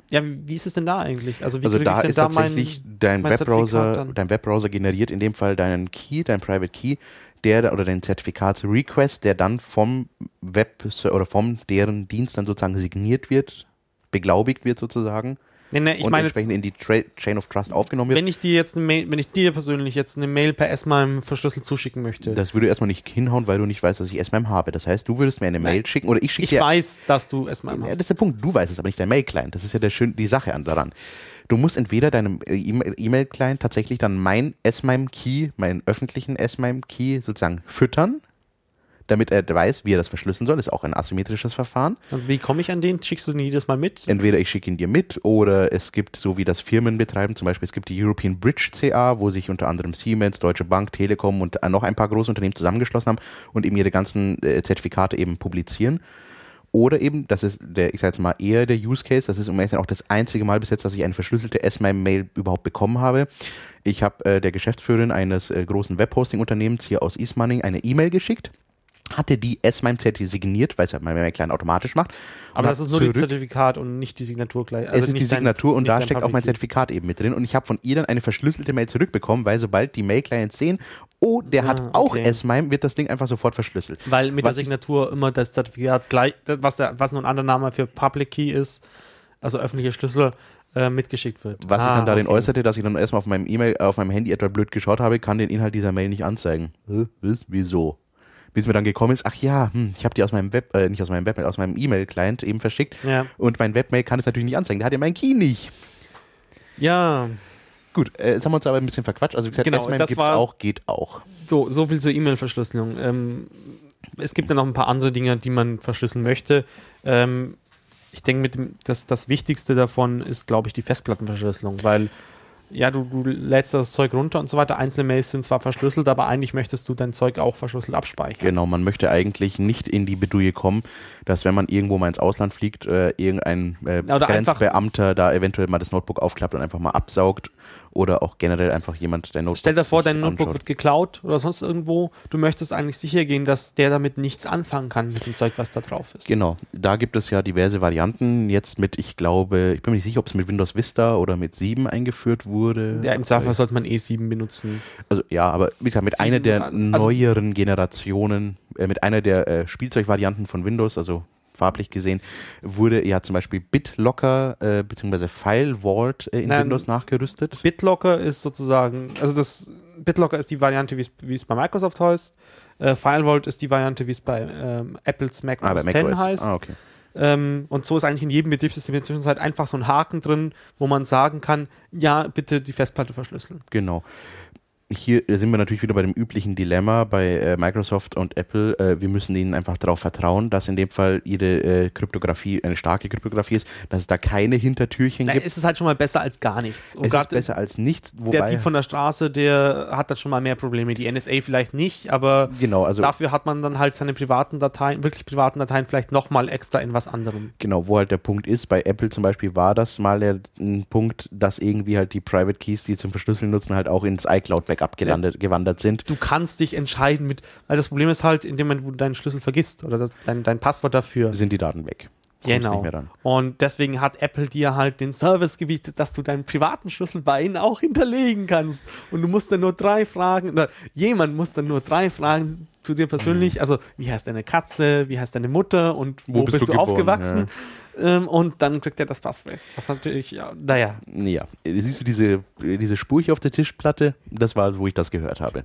ja, wie, ist es denn da eigentlich? Also wie also da ich denn ist da tatsächlich mein, dein mein Webbrowser, dein Webbrowser generiert in dem Fall deinen Key, dein Private Key, der oder dein Zertifikatsrequest, der dann vom Web oder vom deren Dienst dann sozusagen signiert wird, beglaubigt wird sozusagen nee, nee, ich und meine jetzt, entsprechend in die Tra Chain of Trust aufgenommen wird. wenn ich dir jetzt eine Mail, wenn ich dir persönlich jetzt eine Mail per S-MIME verschlüsselt zuschicken möchte, Das würde erstmal nicht hinhauen, weil du nicht weißt, dass ich SMM habe. Das heißt, du würdest mir eine Nein. Mail schicken oder ich schicke ich dir. weiß, dass du S-MIME Ja, hast. das ist der Punkt. Du weißt es, aber nicht dein Mail-Client. Das ist ja der schön, die Sache an daran. Du musst entweder deinem äh, E-Mail- E-Mail-Client tatsächlich dann mein S-MIME-Key, meinen öffentlichen S-MIME-Key sozusagen füttern. Damit er weiß, wie er das verschlüsseln soll. Ist auch ein asymmetrisches Verfahren. Und wie komme ich an den? Schickst du den jedes Mal mit? Entweder ich schicke ihn dir mit oder es gibt, so wie das Firmen betreiben, zum Beispiel es gibt die European Bridge CA, wo sich unter anderem Siemens, Deutsche Bank, Telekom und noch ein paar große Unternehmen zusammengeschlossen haben und eben ihre ganzen äh, Zertifikate eben publizieren. Oder eben, das ist der, ich sage jetzt mal eher der Use Case, das ist zu sein auch das einzige Mal bis jetzt, dass ich eine verschlüsselte S-MIME-Mail überhaupt bekommen habe. Ich habe äh, der Geschäftsführerin eines äh, großen Webhosting-Unternehmens hier aus Ismaning eine E-Mail geschickt hatte die S-MIME-Zerti signiert, weil es ja mein Klein automatisch macht. Aber das ist nur zurück- Zertifikat und nicht die Signatur gleich. es ist die nicht dein- Signatur und da steckt auch mein. Zertifikat eben mit drin und ich habe von ihr dann eine verschlüsselte Mail zurückbekommen, weil sobald die Mail-Clients sehen, oh, der hat Ah, auch okay. S-MIME, wird das Ding einfach sofort verschlüsselt. Weil mit Was der ich- Signatur immer das Zertifikat gleich, was, der, was nur ein anderer Name für Public Key ist, also öffentlicher Schlüssel, äh, mitgeschickt wird. Was ich Ah, dann darin okay. äußerte, dass ich dann erstmal auf meinem E-Mail, auf meinem Handy etwa blöd geschaut habe, kann den Inhalt dieser Mail nicht anzeigen. Was? Wieso? Bis mir dann gekommen ist, ach ja, hm, ich habe die aus meinem Web, äh, nicht aus meinem Webmail, aus meinem E-Mail-Client eben verschickt Ja. und mein Webmail kann es natürlich nicht anzeigen. Der hat ja meinen Key nicht. Ja, Gut, äh, jetzt haben wir uns aber ein bisschen verquatscht. Also wie gesagt, Genau, das gibt's auch, geht auch. so, so viel zur E-Mail-Verschlüsselung. Ähm, es gibt ja noch ein paar andere Dinge, die man verschlüsseln möchte. Ähm, ich denke, mit dem, das, das Wichtigste davon ist, glaube ich, die Festplattenverschlüsselung, weil ja, du, du lädst das Zeug runter und so weiter. Einzelne Mails sind zwar verschlüsselt, aber eigentlich möchtest du dein Zeug auch verschlüsselt abspeichern. Genau, man möchte eigentlich nicht in die Bedouille kommen, dass wenn man irgendwo mal ins Ausland fliegt, äh, irgendein äh, Oder Grenzbeamter da eventuell mal das Notebook aufklappt und einfach mal absaugt oder auch generell einfach jemand dein Notebook Stell dir vor, dein Notebook anschaut. wird geklaut oder sonst irgendwo. Du möchtest eigentlich sicher gehen, dass der damit nichts anfangen kann mit dem Zeug, was da drauf ist. Genau, da gibt es ja diverse Varianten. Jetzt mit, ich glaube, ich bin mir nicht sicher, ob es mit Windows Vista oder mit 7 eingeführt wurde. Ja, im Zweifel sollte man E7 benutzen. Also ja, aber wie gesagt, mit Sieben, einer der also- neueren Generationen, äh, mit einer der äh, Spielzeugvarianten von Windows, also farblich gesehen, wurde ja zum Beispiel BitLocker äh, bzw. File Vault äh, in Nein. Windows nachgerüstet. BitLocker ist sozusagen, also das BitLocker ist die Variante, wie es- bei Microsoft heißt. Äh, FileVault ist die Variante, wie es bei ähm, Apples Mac Ah, OS X macOS. heißt. Ah, okay. Ähm, und so ist eigentlich in jedem Betriebssystem in der Zwischenzeit einfach so ein Haken drin, wo man sagen kann, ja, bitte die Festplatte verschlüsseln. Genau. Hier sind wir natürlich wieder bei dem üblichen Dilemma bei äh, Microsoft und Apple. Äh, wir müssen ihnen einfach darauf vertrauen, dass in dem Fall ihre äh, Kryptographie eine starke Kryptographie ist, dass es da keine Hintertürchen Da gibt. ist es halt schon mal besser als gar nichts. Und es ist besser als nichts. der Typ von der Straße, der hat da schon mal mehr Probleme. Die NSA vielleicht nicht, aber genau, also dafür hat man dann halt seine privaten Dateien, wirklich privaten Dateien vielleicht nochmal extra in was anderem. Genau, wo halt der Punkt ist, bei Apple zum Beispiel war das mal der ein Punkt, dass irgendwie halt die Private Keys, die zum Verschlüsseln nutzen, halt auch ins iCloud-Backup gelandet, gewandert sind. Du kannst dich entscheiden mit, weil das Problem ist halt, in dem Moment, wo du deinen Schlüssel vergisst oder das, dein, dein Passwort dafür. Sind die Daten weg. Genau. Und deswegen hat Apple dir halt den Service gebietet, dass du deinen privaten Schlüssel bei ihnen auch hinterlegen kannst. Und du musst dann nur drei Fragen, oder jemand muss dann nur drei Fragen zu dir persönlich, also wie heißt deine Katze, wie heißt deine Mutter und wo, bist, du, geboren? aufgewachsen? Ähm, und dann kriegt er das Passwort. Was natürlich, ja, naja. Ja, siehst du diese, diese Spur hier auf der Tischplatte? Das war, wo ich das gehört habe.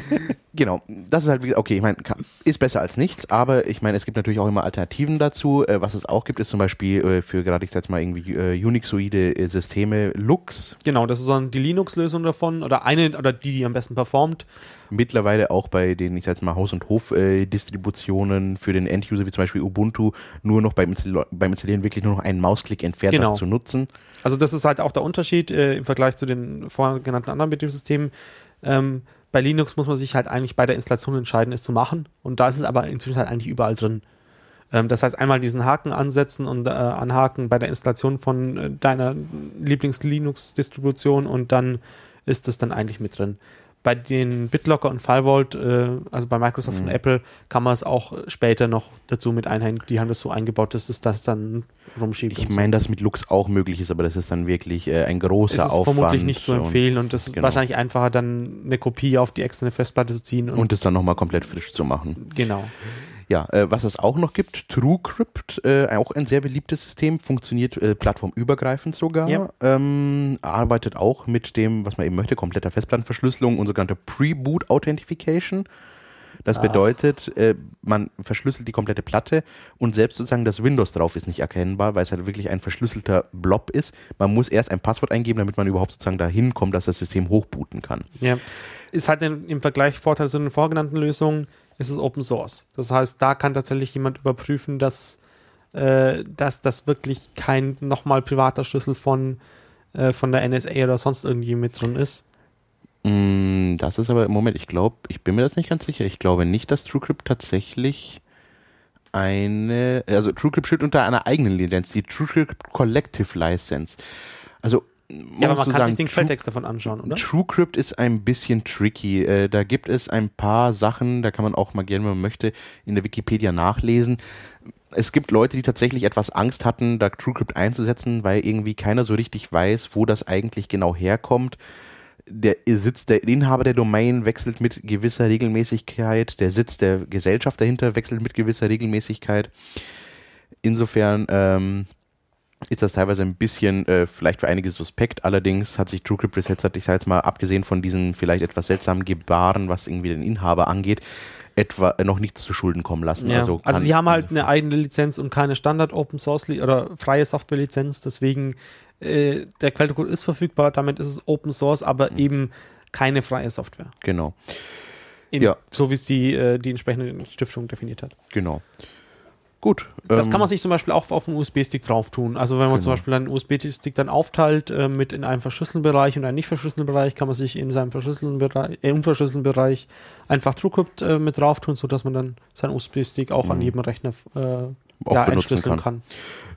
<laughs> genau, das ist halt, okay, ich meine, ist besser als nichts, aber ich meine, es gibt natürlich auch immer Alternativen dazu. Äh, was es auch gibt, ist zum Beispiel äh, für gerade, ich sag jetzt mal, irgendwie äh, Unixoide äh, Systeme Lux. Genau, das ist so die Linux-Lösung davon oder eine, oder die, die am besten performt. Mittlerweile auch bei den, ich sag jetzt mal, Haus- und Hof-Distributionen für den End-User, wie zum Beispiel Ubuntu, nur noch beim, Install beim Installieren wirklich nur noch einen Mausklick entfernt, Genau. das zu nutzen. Also das ist halt auch der Unterschied äh, im Vergleich zu den vorher genannten anderen Betriebssystemen. Ähm, bei Linux muss man sich halt eigentlich bei der Installation entscheiden, es zu machen. Und da ist es aber inzwischen halt eigentlich überall drin. Ähm, das heißt, einmal diesen Haken ansetzen und äh, anhaken bei der Installation von äh, deiner Lieblings-Linux-Distribution und dann ist es dann eigentlich mit drin. Bei den BitLocker und FileVault, äh, also bei Microsoft Mhm. und Apple, kann man es auch später noch dazu mit einhängen. Die haben das so eingebaut, dass es das dann rumschiebt. Ich und so. meine, dass mit Lux auch möglich ist, aber das ist dann wirklich äh, ein großer es ist Aufwand. vermutlich nicht zu empfehlen und es ist genau. wahrscheinlich einfacher, dann eine Kopie auf die externe Festplatte zu ziehen. Und, Und das dann nochmal komplett frisch zu machen. genau. Ja, äh, was es auch noch gibt, TrueCrypt, äh, auch ein sehr beliebtes System, funktioniert äh, plattformübergreifend sogar, Ja. ähm, arbeitet auch mit dem, was man eben möchte, kompletter Festplattenverschlüsselung und sogenannte Pre-Boot Authentification. Das Ah. bedeutet, äh, man verschlüsselt die komplette Platte und selbst sozusagen das Windows drauf ist nicht erkennbar, weil es halt wirklich ein verschlüsselter Blob ist. Man muss erst ein Passwort eingeben, damit man überhaupt sozusagen dahin kommt, dass das System hochbooten kann. Ja. Ist halt im im Vergleich Vorteil zu den vorgenannten Lösungen. Ist es Open Source. Das heißt, da kann tatsächlich jemand überprüfen, dass, äh, dass das wirklich kein nochmal privater Schlüssel von, äh, von der NSA oder sonst irgendwie mit drin ist. Mm, Das ist aber im Moment, ich glaube, ich bin mir das nicht ganz sicher. Ich glaube nicht, dass TrueCrypt tatsächlich eine, also TrueCrypt steht unter einer eigenen Lizenz, die TrueCrypt Collective License. Also, Ja, aber man kann sagen, sich den True- Quelltext davon anschauen, oder? TrueCrypt ist ein bisschen tricky. Äh, da gibt es ein paar Sachen, da kann man auch mal gerne, wenn man möchte, in der Wikipedia nachlesen. Es gibt Leute, die tatsächlich etwas Angst hatten, da TrueCrypt einzusetzen, weil irgendwie keiner so richtig weiß, wo das eigentlich genau herkommt. Der Sitz, der Inhaber der Domain wechselt mit gewisser Regelmäßigkeit, der Sitz der Gesellschaft dahinter wechselt mit gewisser Regelmäßigkeit. Insofern ähm, ist das teilweise ein bisschen äh, vielleicht für einige suspekt. Allerdings hat sich TrueCrypt bis jetzt, ich sage jetzt mal, abgesehen von diesen vielleicht etwas seltsamen Gebaren, was irgendwie den Inhaber angeht, etwa äh, noch nichts zu Schulden kommen lassen. Ja. Also, Also, sie haben halt eine eigene Lizenz und keine Standard Open Source oder freie Software Lizenz, deswegen äh, der Quellcode ist verfügbar, damit ist es Open Source, aber eben keine freie Software. Genau, In, Ja. So wie es die, äh, die entsprechende Stiftung definiert hat. genau. Gut. Das ähm, kann man sich zum Beispiel auch auf einen USB-Stick drauf tun. Also wenn man zum Genau. Beispiel einen USB-Stick dann aufteilt äh, mit in einen verschlüsselten Bereich und einen nicht verschlüsselten Bereich, kann man sich in seinem verschlüsselten Bereich, äh, unverschlüsselten Bereich einfach TrueCrypt äh, mit drauf tun, sodass man dann seinen USB-Stick auch an Mhm. jedem Rechner äh, ja, entschlüsseln kann. kann.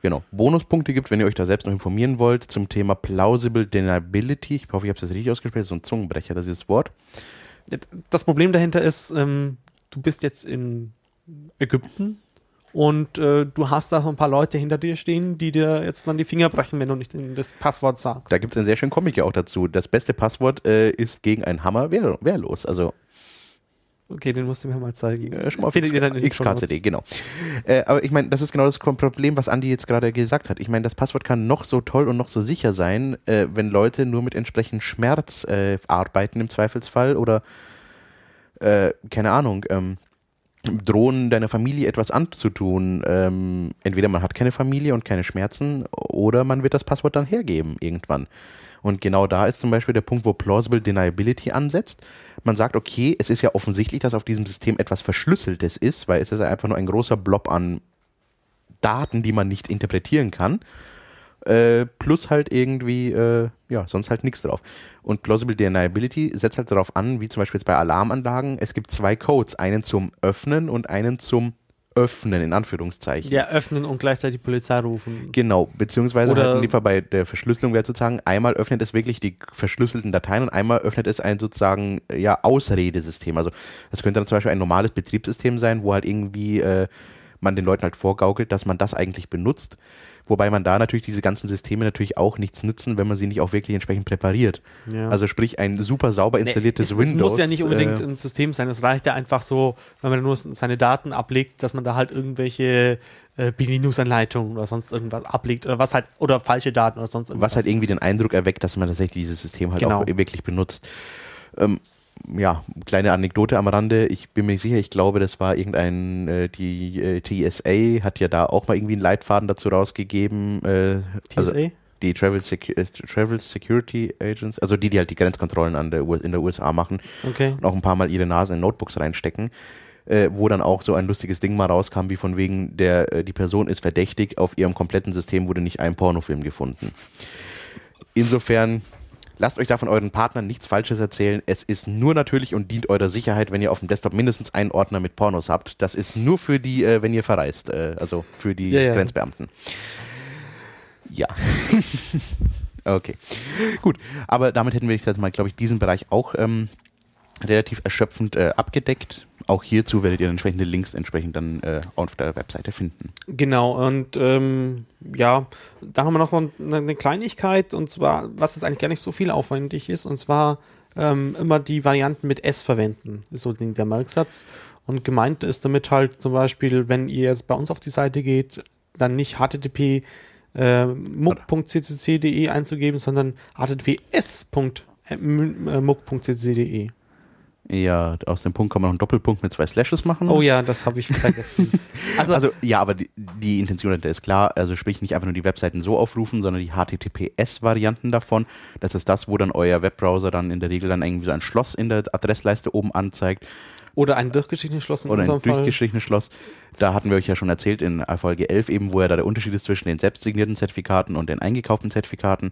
Genau. Bonuspunkte gibt, wenn ihr euch da selbst noch informieren wollt, zum Thema Plausible Deniability. Ich hoffe, ich habe es richtig ausgesprochen. So ein Zungenbrecher, das ist das Wort. Das Problem dahinter ist, ähm, du bist jetzt in Ägypten und äh, du hast da so ein paar Leute hinter dir stehen, die dir jetzt dann die Finger brechen, wenn du nicht das Passwort sagst. Da gibt es einen sehr schönen Comic ja auch dazu. Das beste Passwort äh, ist gegen einen Hammer wehr, wehrlos. Also Okay, den musst du mir mal zeigen. Äh, schon mal auf Findet ihr dann in XKCD, genau. Äh, aber ich meine, das ist genau das Problem, was Andi jetzt gerade gesagt hat. Ich meine, das Passwort kann noch so toll und noch so sicher sein, äh, wenn Leute nur mit entsprechend Schmerz äh, arbeiten im Zweifelsfall oder äh, keine Ahnung, ähm, drohen deiner Familie etwas anzutun. Ähm, entweder man hat keine Familie und keine Schmerzen oder man wird das Passwort dann hergeben irgendwann. Und genau da ist zum Beispiel der Punkt, wo Plausible Deniability ansetzt. Man sagt, okay, es ist ja offensichtlich, dass auf diesem System etwas Verschlüsseltes ist, weil es ist einfach nur ein großer Blob an Daten, die man nicht interpretieren kann. Äh, plus halt irgendwie, äh, ja, sonst halt nichts drauf. Und Plausible Deniability setzt halt darauf an, wie zum Beispiel jetzt bei Alarmanlagen, es gibt zwei Codes, einen zum Öffnen und einen zum Öffnen, in Anführungszeichen. Ja, öffnen und gleichzeitig die Polizei rufen. Genau, beziehungsweise Oder- halt in dem Fall bei der Verschlüsselung wäre sozusagen, einmal öffnet es wirklich die verschlüsselten Dateien und einmal öffnet es ein sozusagen ja, Ausredesystem. Also das könnte dann zum Beispiel ein normales Betriebssystem sein, wo halt irgendwie äh, man den Leuten halt vorgaukelt, dass man das eigentlich benutzt. Wobei man da natürlich diese ganzen Systeme natürlich auch nichts nützen, wenn man sie nicht auch wirklich entsprechend präpariert. Ja. Also sprich ein super sauber installiertes es, es Windows. muss ja nicht unbedingt äh, ein System sein. Es reicht ja einfach so, wenn man nur seine Daten ablegt, dass man da halt irgendwelche äh, Bedienungsanleitungen oder sonst irgendwas ablegt oder was halt oder falsche Daten oder sonst irgendwas. was halt irgendwie den Eindruck erweckt, dass man tatsächlich dieses System halt Genau. auch wirklich benutzt. Ähm, ja, kleine Anekdote am Rande. Ich bin mir sicher, ich glaube, das war irgendein, äh, die äh, TSA hat ja da auch mal irgendwie einen Leitfaden dazu rausgegeben. Äh, TSA? Also die Travel, Secu äh, Travel Security Agents, also die, die halt die Grenzkontrollen an der, U- in der USA machen okay. und auch ein paar Mal ihre Nase in Notebooks reinstecken. Äh, wo dann auch so ein lustiges Ding mal rauskam, wie von wegen, der, äh, die Person ist verdächtig, auf ihrem kompletten System wurde nicht ein Pornofilm gefunden. Insofern, lasst euch da von euren Partnern nichts Falsches erzählen. Es ist nur natürlich und dient eurer Sicherheit, wenn ihr auf dem Desktop mindestens einen Ordner mit Pornos habt. Das ist nur für die, äh, wenn ihr verreist, äh, also für die Ja, ja. Grenzbeamten. Ja. <laughs> okay. Gut, aber damit hätten wir jetzt mal, glaube ich, diesen Bereich auch ähm, relativ erschöpfend äh, abgedeckt. Auch hierzu werdet ihr entsprechende Links entsprechend dann äh, auf der Webseite finden. Genau, und ähm, ja, dann haben wir noch eine, eine Kleinigkeit, und zwar, was jetzt eigentlich gar nicht so viel aufwendig ist, und zwar ähm, immer die Varianten mit S verwenden, ist so der Merksatz. Und gemeint ist damit halt zum Beispiel, wenn ihr jetzt bei uns auf die Seite geht, dann nicht http äh, muck.ccc.de einzugeben, sondern https.muck.ccc.de. Ja, aus dem Punkt kann man noch einen Doppelpunkt mit zwei Slashes machen. Oh ja, das habe ich vergessen. <laughs> Also, also, ja, aber die, die Intention dahinter ist klar. Also sprich nicht einfach nur die Webseiten so aufrufen, sondern die HTTPS-Varianten davon. Das ist das, wo dann euer Webbrowser dann in der Regel dann irgendwie so ein Schloss in der Adressleiste oben anzeigt. Oder ein durchgestrichenes Schloss in Oder ein durchgestrichenes Schloss. Da hatten wir euch ja schon erzählt in Folge 11 eben, wo ja da der Unterschied ist zwischen den selbstsignierten Zertifikaten und den eingekauften Zertifikaten.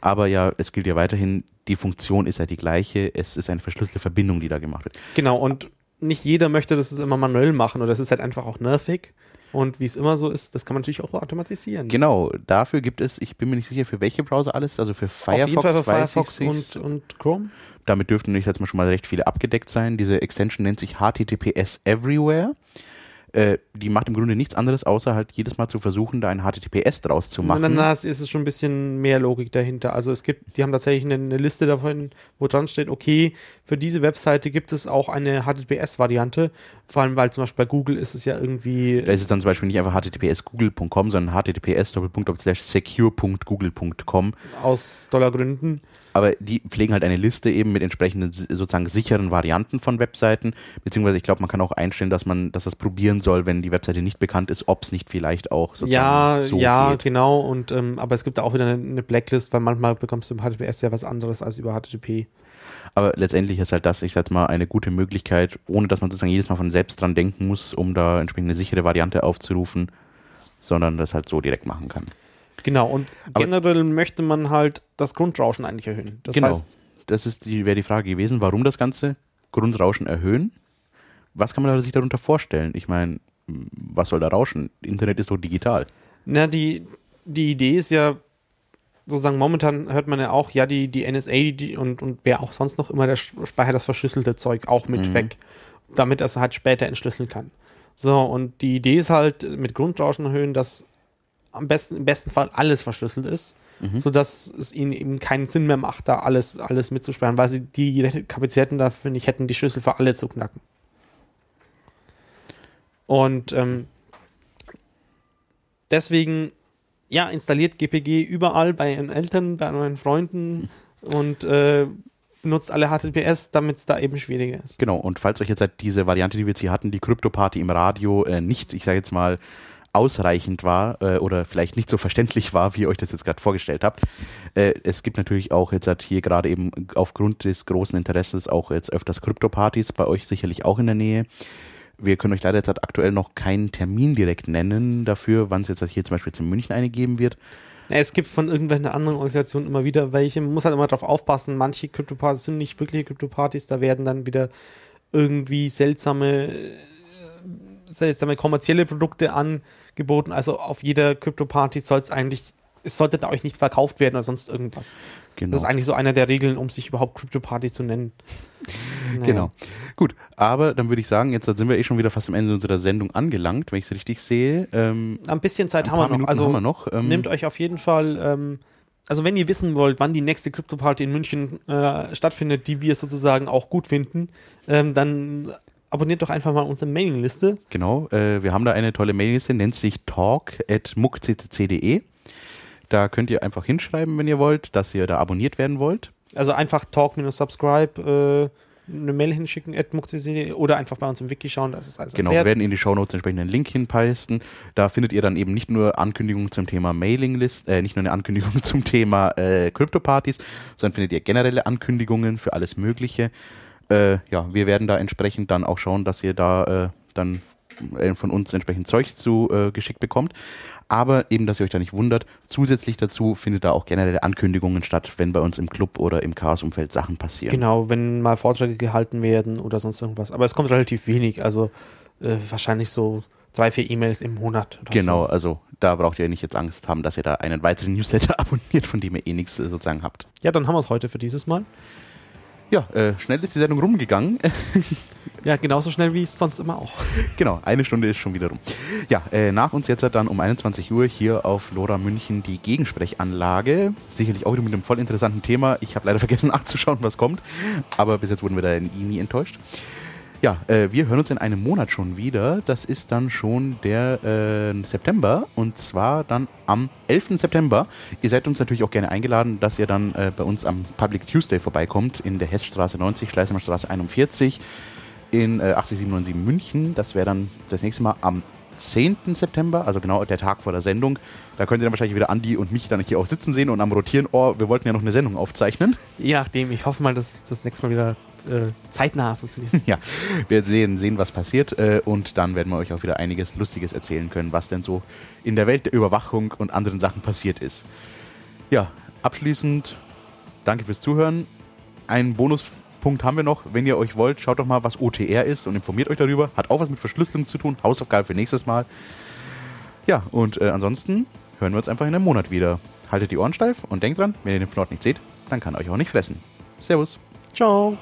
Aber ja, es gilt ja weiterhin, die Funktion ist ja die gleiche. Es ist eine verschlüsselte Verbindung, die da gemacht wird. Genau, und nicht jeder möchte das immer manuell machen oder das ist halt einfach auch nervig. Und wie es immer so ist, das kann man natürlich auch automatisieren. Genau, dafür gibt es, ich bin mir nicht sicher, für welche Browser alles, also für Firefox, Auf jeden Fall für Firefox und, und Chrome. damit dürften jetzt mal schon mal recht viele abgedeckt sein. Diese Extension nennt sich HTTPS Everywhere. Äh, die macht im Grunde nichts anderes, außer halt jedes Mal zu versuchen, da ein HTTPS draus zu machen. Na, na, na, es ist schon ein bisschen mehr Logik dahinter. Also es gibt, die haben tatsächlich eine, eine Liste davon, wo dran steht, okay, für diese Webseite gibt es auch eine HTTPS-Variante. Vor allem, weil zum Beispiel bei Google ist es ja irgendwie. Da ist es dann zum Beispiel nicht einfach https://google.com, sondern https://secure.google.com. aus Dollargründen. Aber die pflegen halt eine Liste eben mit entsprechenden sozusagen sicheren Varianten von Webseiten, beziehungsweise ich glaube, man kann auch einstellen, dass man, dass das probieren soll, wenn die Webseite nicht bekannt ist, ob es nicht vielleicht auch sozusagen Ja, so ja, geht. genau. Und ähm, aber es gibt da auch wieder eine, eine Blacklist, weil manchmal bekommst du im HTTPS ja was anderes als über HTTP. Aber letztendlich ist halt das, ich sag mal, eine gute Möglichkeit, ohne dass man sozusagen jedes Mal von selbst dran denken muss, um da entsprechend eine sichere Variante aufzurufen, sondern das halt so direkt machen kann. Genau. Und Aber- generell möchte man halt das Grundrauschen eigentlich erhöhen. Das genau. heißt, das ist die, wäre die Frage gewesen, warum das Ganze Grundrauschen erhöhen? Was kann man sich darunter vorstellen? Ich meine, was soll da rauschen? Internet ist doch digital. Na, die, die Idee ist ja, sozusagen momentan hört man ja auch, ja, die, die NSA die, und, und wer auch sonst noch immer, der speichert das verschlüsselte Zeug auch mit Mhm. weg, damit er es halt später entschlüsseln kann. So, und die Idee ist halt mit Grundrauschen erhöhen, dass am besten, im besten Fall alles verschlüsselt ist, Mhm. sodass es ihnen eben keinen Sinn mehr macht, da alles, alles mitzusperren, weil sie die Kapazitäten dafür nicht hätten, die Schlüssel für alle zu knacken. Und ähm, deswegen, ja, installiert GPG überall bei ihren Eltern, bei euren Freunden <laughs> und äh, benutzt alle HTTPS, damit es da eben schwieriger ist. Genau, und falls euch jetzt halt diese Variante, die wir jetzt hier hatten, die Krypto-Party im Radio, äh, nicht, ich sage jetzt mal, ausreichend war äh, oder vielleicht nicht so verständlich war, wie ihr euch das jetzt gerade vorgestellt habt. Äh, es gibt natürlich auch jetzt halt hier gerade eben aufgrund des großen Interesses auch jetzt öfters Krypto-Partys, bei euch sicherlich auch in der Nähe. Wir können euch leider jetzt halt aktuell noch keinen Termin direkt nennen dafür, wann es jetzt halt hier zum Beispiel in München eine geben wird. Es gibt von irgendwelchen anderen Organisationen immer wieder welche. Man muss halt immer darauf aufpassen, manche Krypto-Partys sind nicht wirkliche Krypto-Partys, da werden dann wieder irgendwie seltsame, äh, seltsame kommerzielle Produkte angeboten. Also auf jeder Krypto-Party soll es eigentlich, es sollte da euch nicht verkauft werden oder sonst irgendwas. Genau. Das ist eigentlich so einer der Regeln, um sich überhaupt Krypto-Party zu nennen. Naja. <laughs> Genau. Gut, aber dann würde ich sagen, jetzt sind wir eh schon wieder fast am Ende unserer Sendung angelangt, wenn ich es richtig sehe. Ähm, Ein bisschen Zeit ein haben wir noch. Also haben wir noch. Ähm, nehmt euch auf jeden Fall, ähm, also wenn ihr wissen wollt, wann die nächste Krypto-Party in München äh, stattfindet, die wir sozusagen auch gut finden, ähm, dann abonniert doch einfach mal unsere Mailingliste. Genau, äh, wir haben da eine tolle Mailingliste, nennt sich talk.muckccc.de. Da könnt ihr einfach hinschreiben, wenn ihr wollt, dass ihr da abonniert werden wollt. Also einfach talk-subscribe äh, eine Mail hinschicken, oder einfach bei uns im Wiki schauen, das ist alles Genau, wir werden in die Shownotes entsprechend einen Link hinpasten. Da findet ihr dann eben nicht nur Ankündigungen zum Thema Mailinglist, äh, nicht nur eine Ankündigung <laughs> zum Thema äh, Krypto-Partys, sondern findet ihr generelle Ankündigungen für alles Mögliche. Äh, ja, wir werden da entsprechend dann auch schauen, dass ihr da äh, dann äh, von uns entsprechend Zeug zu äh, geschickt bekommt. Aber eben, dass ihr euch da nicht wundert, zusätzlich dazu findet da auch generelle Ankündigungen statt, wenn bei uns im Club oder im Chaos-Umfeld Sachen passieren. Genau, wenn mal Vorträge gehalten werden oder sonst irgendwas. Aber es kommt relativ wenig, also äh, wahrscheinlich so drei, vier E-Mails im Monat. Genau, So. also da braucht ihr nicht jetzt Angst haben, dass ihr da einen weiteren Newsletter <laughs> abonniert, von dem ihr eh nichts äh, sozusagen habt. Ja, dann haben wir es heute für dieses Mal. Ja, äh, schnell ist die Sendung rumgegangen. <laughs> Ja, genauso schnell wie es sonst immer auch. genau, eine Stunde ist schon wieder rum. Ja, äh, nach uns jetzt dann um 21 Uhr hier auf Lora München die Gegensprechanlage. Sicherlich auch wieder mit einem voll interessanten Thema. Ich habe leider vergessen <laughs> nachzuschauen, was kommt. Aber bis jetzt wurden wir da nie, enttäuscht. Ja, äh, wir hören uns in einem Monat schon wieder. Das ist dann schon der äh, September und zwar dann am 11. September. Ihr seid uns natürlich auch gerne eingeladen, dass ihr dann äh, bei uns am Public Tuesday vorbeikommt in der Hessstraße 90, Schleißheimer Straße 41 in äh, 80797 München. Das wäre dann das nächste Mal am 10. September, also genau der Tag vor der Sendung. Da könnt ihr dann wahrscheinlich wieder Andi und mich dann hier auch sitzen sehen und am Rotieren, oh, wir wollten ja noch eine Sendung aufzeichnen. Je nachdem, ich hoffe mal, dass das nächste Mal wieder äh, zeitnah funktioniert. <laughs> ja, wir sehen, sehen was passiert äh, und dann werden wir euch auch wieder einiges Lustiges erzählen können, was denn so in der Welt der Überwachung und anderen Sachen passiert ist. Ja, abschließend danke fürs Zuhören. Ein Bonuspunkt haben wir noch. Wenn ihr euch wollt, schaut doch mal, was OTR ist und informiert euch darüber. Hat auch was mit Verschlüsselung zu tun. Hausaufgabe für nächstes Mal. Ja, und äh, ansonsten hören wir uns einfach in einem Monat wieder. Haltet die Ohren steif und denkt dran, wenn ihr den Fnord nicht seht, dann kann er euch auch nicht fressen. Servus. Ciao.